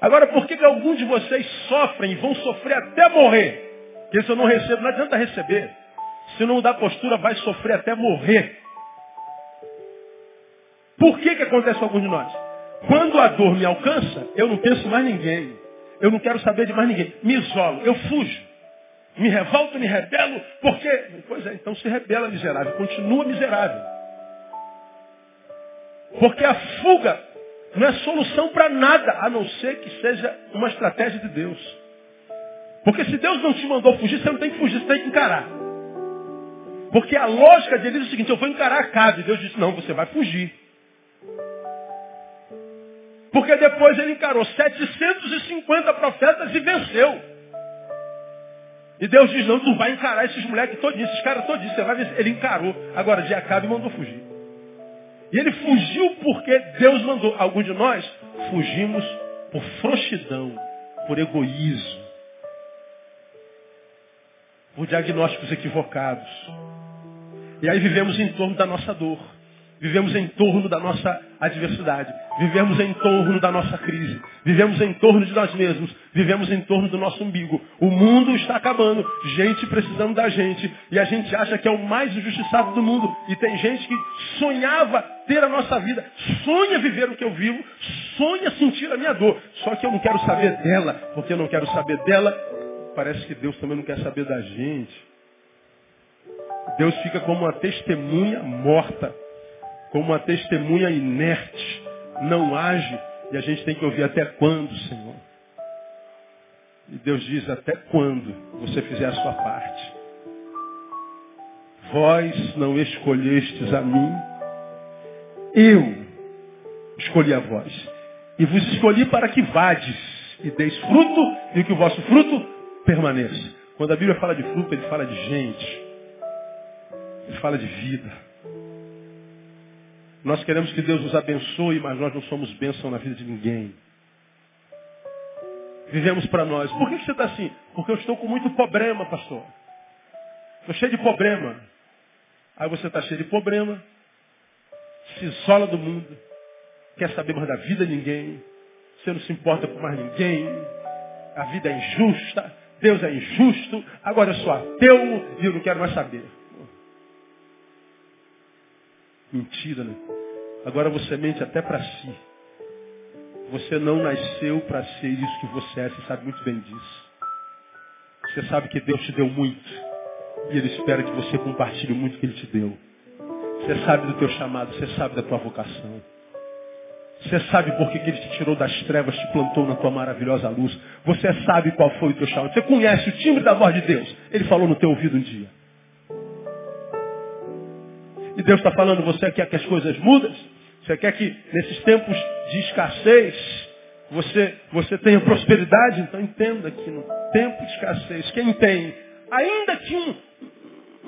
Agora, por que, que alguns de vocês sofrem e vão sofrer até morrer? Porque se eu não recebo, não adianta receber. Se não mudar postura, vai sofrer até morrer. Por que, que acontece com alguns de nós? Quando a dor me alcança, eu não penso mais ninguém. Eu não quero saber de mais ninguém. Me isolo, eu fujo. Me revolto, me rebelo, porque. Pois é, então se rebela, miserável. Continua miserável. Porque a fuga não é solução para nada, a não ser que seja uma estratégia de Deus. Porque se Deus não te mandou fugir, você não tem que fugir, você tem que encarar. Porque a lógica de Deus é o seguinte, eu vou encarar a casa. E Deus disse, não, você vai fugir. Porque depois ele encarou 750 profetas e venceu. E Deus diz, não, tu vai encarar esses moleques todinhos, esses caras todinhos, você vai ver. Ele encarou. Agora, de acabe mandou fugir. E ele fugiu porque Deus mandou. Alguns de nós fugimos por frouxidão, por egoísmo, por diagnósticos equivocados. E aí vivemos em torno da nossa dor. Vivemos em torno da nossa adversidade. Vivemos em torno da nossa crise. Vivemos em torno de nós mesmos. Vivemos em torno do nosso umbigo. O mundo está acabando. Gente precisando da gente. E a gente acha que é o mais injustiçado do mundo. E tem gente que sonhava ter a nossa vida. Sonha viver o que eu vivo. Sonha sentir a minha dor. Só que eu não quero saber dela. Porque eu não quero saber dela. Parece que Deus também não quer saber da gente. Deus fica como uma testemunha morta como uma testemunha inerte, não age, e a gente tem que ouvir até quando, Senhor. E Deus diz, até quando você fizer a sua parte. Vós não escolhestes a mim, eu escolhi a vós. E vos escolhi para que vades e deis fruto, e que o vosso fruto permaneça. Quando a Bíblia fala de fruto, ele fala de gente. Ele fala de vida. Nós queremos que Deus nos abençoe, mas nós não somos bênção na vida de ninguém. Vivemos para nós. Por que você está assim? Porque eu estou com muito problema, pastor. Estou cheio de problema. Aí você está cheio de problema, se isola do mundo, quer saber mais da vida de ninguém, você não se importa com mais ninguém, a vida é injusta, Deus é injusto, agora eu sou ateu e eu não quero mais saber. Mentira, né? Agora você mente até para si. Você não nasceu para ser isso que você é, você sabe muito bem disso. Você sabe que Deus te deu muito. E Ele espera que você compartilhe muito que Ele te deu. Você sabe do teu chamado, você sabe da tua vocação. Você sabe por que, ele te tirou das trevas, te plantou na tua maravilhosa luz. Você sabe qual foi o teu chamado. Você conhece o timbre da voz de Deus. Ele falou no teu ouvido um dia. E Deus está falando, você quer que as coisas mudem? Você quer que nesses tempos de escassez você, você tenha prosperidade? Então entenda que no tempo de escassez, quem tem, ainda que um,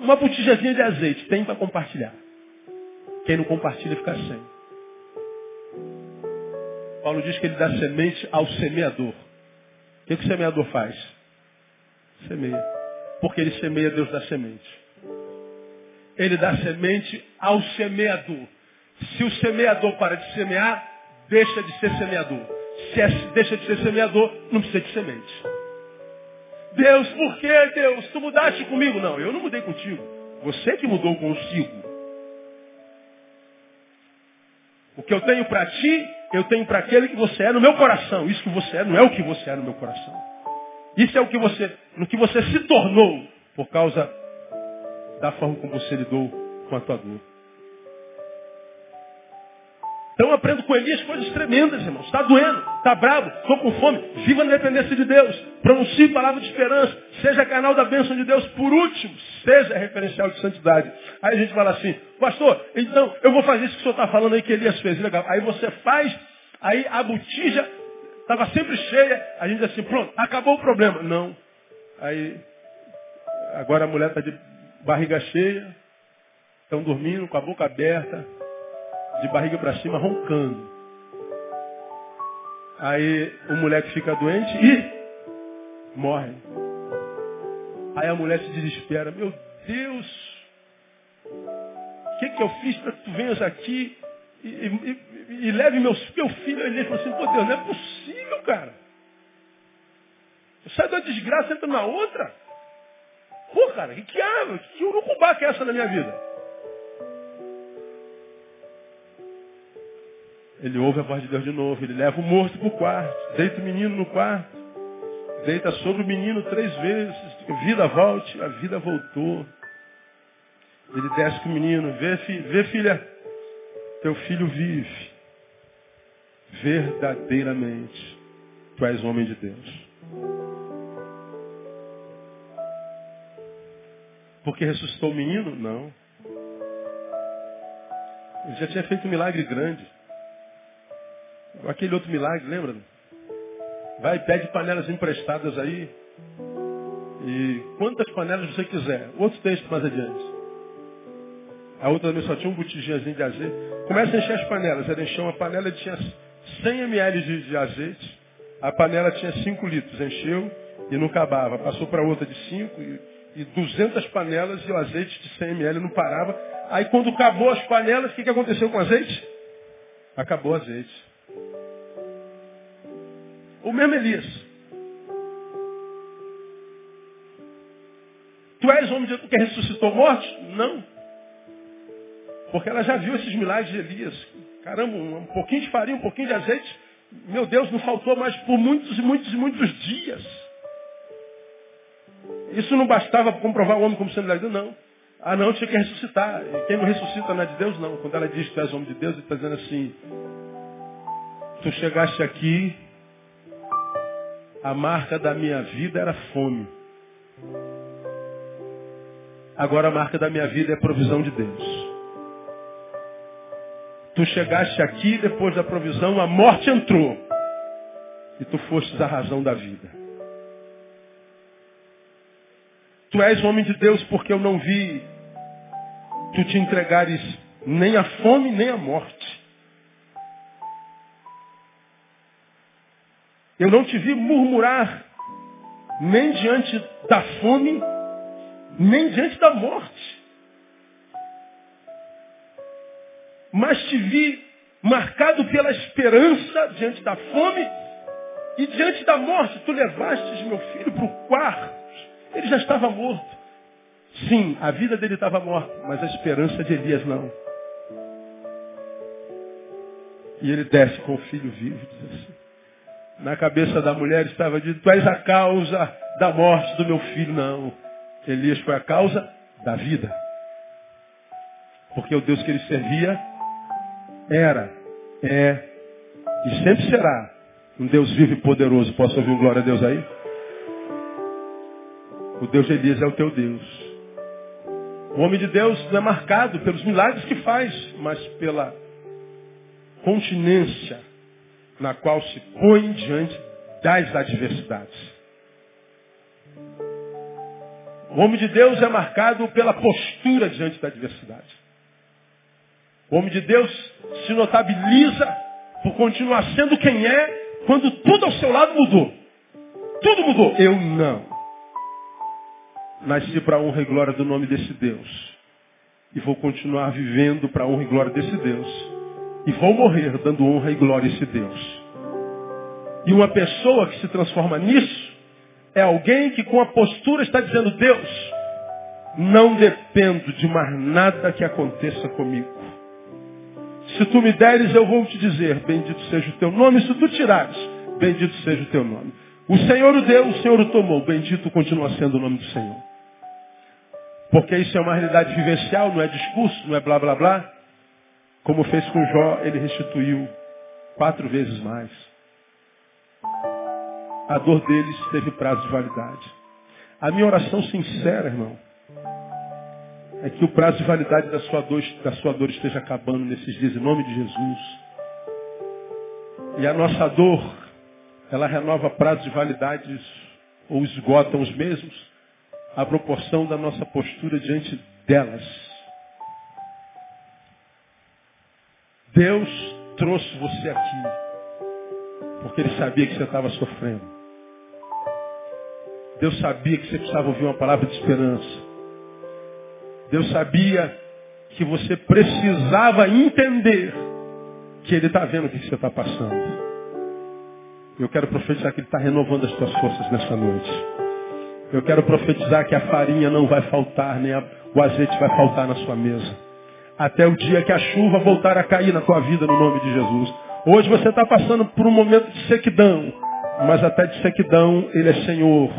uma botijazinha de azeite, tem para compartilhar. Quem não compartilha fica sem. Paulo diz que ele dá semente ao semeador. O que, que o semeador faz? Semeia. Porque ele semeia, Deus dá semente. Ele dá semente ao semeador. Se o semeador para de semear, deixa de ser semeador. Se é, deixa de ser semeador, não precisa de semente. Deus, por que Deus? Tu mudaste comigo? Não, eu não mudei contigo. Você que mudou consigo. O que eu tenho para ti, eu tenho para aquele que você é no meu coração. Isso que você é não é o que você é no meu coração. Isso é o que você, no que você se tornou por causa da forma como você lidou com a tua dor. Então eu aprendo com Elias coisas tremendas, irmãos. Está doendo, está bravo, estou com fome. Viva na dependência de Deus. Pronuncie palavra de esperança. Seja canal da bênção de Deus. Por último, seja referencial de santidade. Aí a gente fala assim, pastor, então eu vou fazer isso que o senhor está falando aí que Elias fez. Legal. Aí você faz, aí a botija estava sempre cheia. A gente diz assim, pronto, acabou o problema. Não. Aí, agora a mulher está de barriga cheia, estão dormindo com a boca aberta de barriga para cima, roncando. Aí o moleque fica doente e morre. Aí a mulher se desespera. Meu Deus, o que, que eu fiz para que tu venhas aqui e, e, e, e leve meus, meu filho? Ele falou assim, pô Deus, não é possível, cara. Eu saio da desgraça, entra na outra. Pô, cara, que que é? Que urucubá que é essa na minha vida? Ele ouve a voz de Deus de novo. Ele leva o morto para o quarto. Deita o menino no quarto. Deita sobre o menino três vezes. Vida volte. A vida voltou. Ele desce com o menino. Vê, vê filha. Teu filho vive. Verdadeiramente. Tu és homem de Deus. Porque ressuscitou o menino? Não. Ele já tinha feito um milagre grande. Aquele outro milagre, lembra? Vai pede panelas emprestadas aí. E quantas panelas você quiser. Outro texto mais adiante. A outra também só tinha um botijinho de azeite. Começa a encher as panelas. Ela encheu uma panela tinha 100 ml de, de azeite. A panela tinha 5 litros. Encheu e não acabava. Passou para outra de 5 e, e 200 panelas e o azeite de 100 ml não parava. Aí quando acabou as panelas, o que, que aconteceu com o azeite? Acabou o azeite. O mesmo Elias. Tu és homem de que ressuscitou morte? Não. Porque ela já viu esses milagres de Elias. Caramba, um pouquinho de farinha, um pouquinho de azeite. Meu Deus, não faltou mais por muitos e muitos e muitos dias. Isso não bastava comprovar o homem como sendo milagre, não. Ah, não, tinha que ressuscitar. E quem não ressuscita não é de Deus, não. Quando ela diz que tu és homem de Deus, ele está dizendo assim, tu chegaste aqui a marca da minha vida era fome. Agora a marca da minha vida é provisão de Deus. Tu chegaste aqui, depois da provisão, a morte entrou. E tu fostes a razão da vida. Tu és homem de Deus porque eu não vi tu te entregares nem a fome nem a morte. Eu não te vi murmurar, nem diante da fome, nem diante da morte. Mas te vi marcado pela esperança diante da fome e diante da morte. Tu levastes meu filho para o quarto. Ele já estava morto. Sim, a vida dele estava morta, mas a esperança de Elias não. E ele desce com o filho vivo, diz assim. Na cabeça da mulher estava dito, tu és a causa da morte do meu filho. Não. Elias foi a causa da vida. Porque o Deus que ele servia era, é E sempre será um Deus vivo e poderoso. Posso ouvir glória a Deus aí? O Deus de Elias é o teu Deus. O homem de Deus não é marcado pelos milagres que faz, mas pela continência na qual se põe diante das adversidades. O homem de Deus é marcado pela postura diante da adversidade. O homem de Deus se notabiliza por continuar sendo quem é quando tudo ao seu lado mudou. Tudo mudou. Eu não. Nasci para a honra e glória do nome desse Deus. E vou continuar vivendo para a honra e glória desse Deus. E vou morrer dando honra e glória a esse Deus. E uma pessoa que se transforma nisso é alguém que com a postura está dizendo, Deus, não dependo de mais nada que aconteça comigo. Se tu me deres, eu vou te dizer, bendito seja o teu nome. Se tu tirares, bendito seja o teu nome. O Senhor o deu, o Senhor o tomou. Bendito continua sendo o nome do Senhor. Porque isso é uma realidade vivencial, não é discurso, não é blá blá blá. Como fez com Jó, ele restituiu quatro vezes mais. A dor deles teve prazo de validade. A minha oração sincera, irmão, é que o prazo de validade da sua dor, da sua dor esteja acabando nesses dias, em nome de Jesus. E a nossa dor, ela renova prazos de validade ou esgotam os mesmos, à proporção da nossa postura diante delas. Deus trouxe você aqui, porque Ele sabia que você estava sofrendo. Deus sabia que você precisava ouvir uma palavra de esperança. Deus sabia que você precisava entender que Ele está vendo o que você está passando. Eu quero profetizar que Ele está renovando as tuas forças nessa noite. Eu quero profetizar que a farinha não vai faltar, nem a, o azeite vai faltar na sua mesa. Até o dia que a chuva voltar a cair na tua vida, no nome de Jesus. Hoje você está passando por um momento de sequidão, mas até de sequidão Ele é Senhor.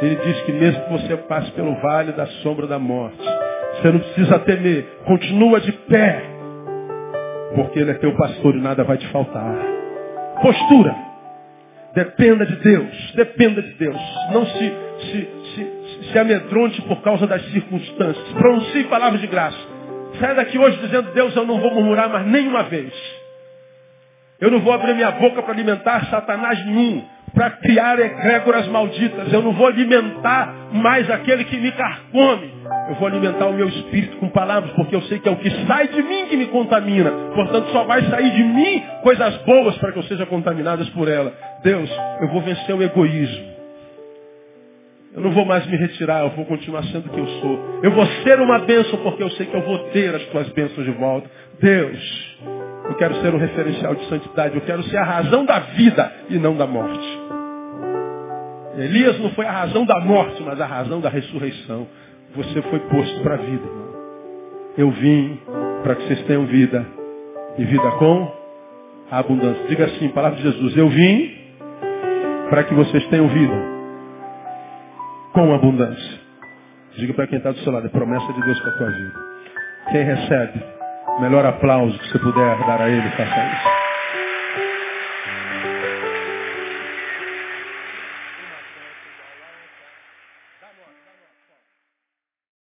Ele diz que mesmo que você passe pelo vale da sombra da morte, você não precisa temer. Continua de pé. Porque Ele é teu pastor e nada vai te faltar. Postura. Dependa de Deus. Dependa de Deus. Não se, se, se, se amedronte por causa das circunstâncias. Pronuncie palavras de graça. Sai daqui hoje dizendo, Deus, eu não vou murmurar mais nenhuma vez. Eu não vou abrir minha boca para alimentar Satanás nenhum para criar egrégoras malditas. Eu não vou alimentar mais aquele que me carcome. Eu vou alimentar o meu espírito com palavras, porque eu sei que é o que sai de mim que me contamina. Portanto, só vai sair de mim coisas boas para que eu seja contaminado por ela. Deus, eu vou vencer o egoísmo. Eu não vou mais me retirar, eu vou continuar sendo o que eu sou. Eu vou ser uma bênção porque eu sei que eu vou ter as tuas bênçãos de volta. Deus, eu quero ser um referencial de santidade. Eu quero ser a razão da vida e não da morte. Elias não foi a razão da morte, mas a razão da ressurreição. Você foi posto para a vida. Eu vim para que vocês tenham vida. E vida com abundância. Diga assim, palavra de Jesus. Eu vim para que vocês tenham vida com abundância. Diga para quem está do seu lado, é promessa de Deus para a tua vida. Quem recebe, melhor aplauso que você puder dar a Ele, faça isso.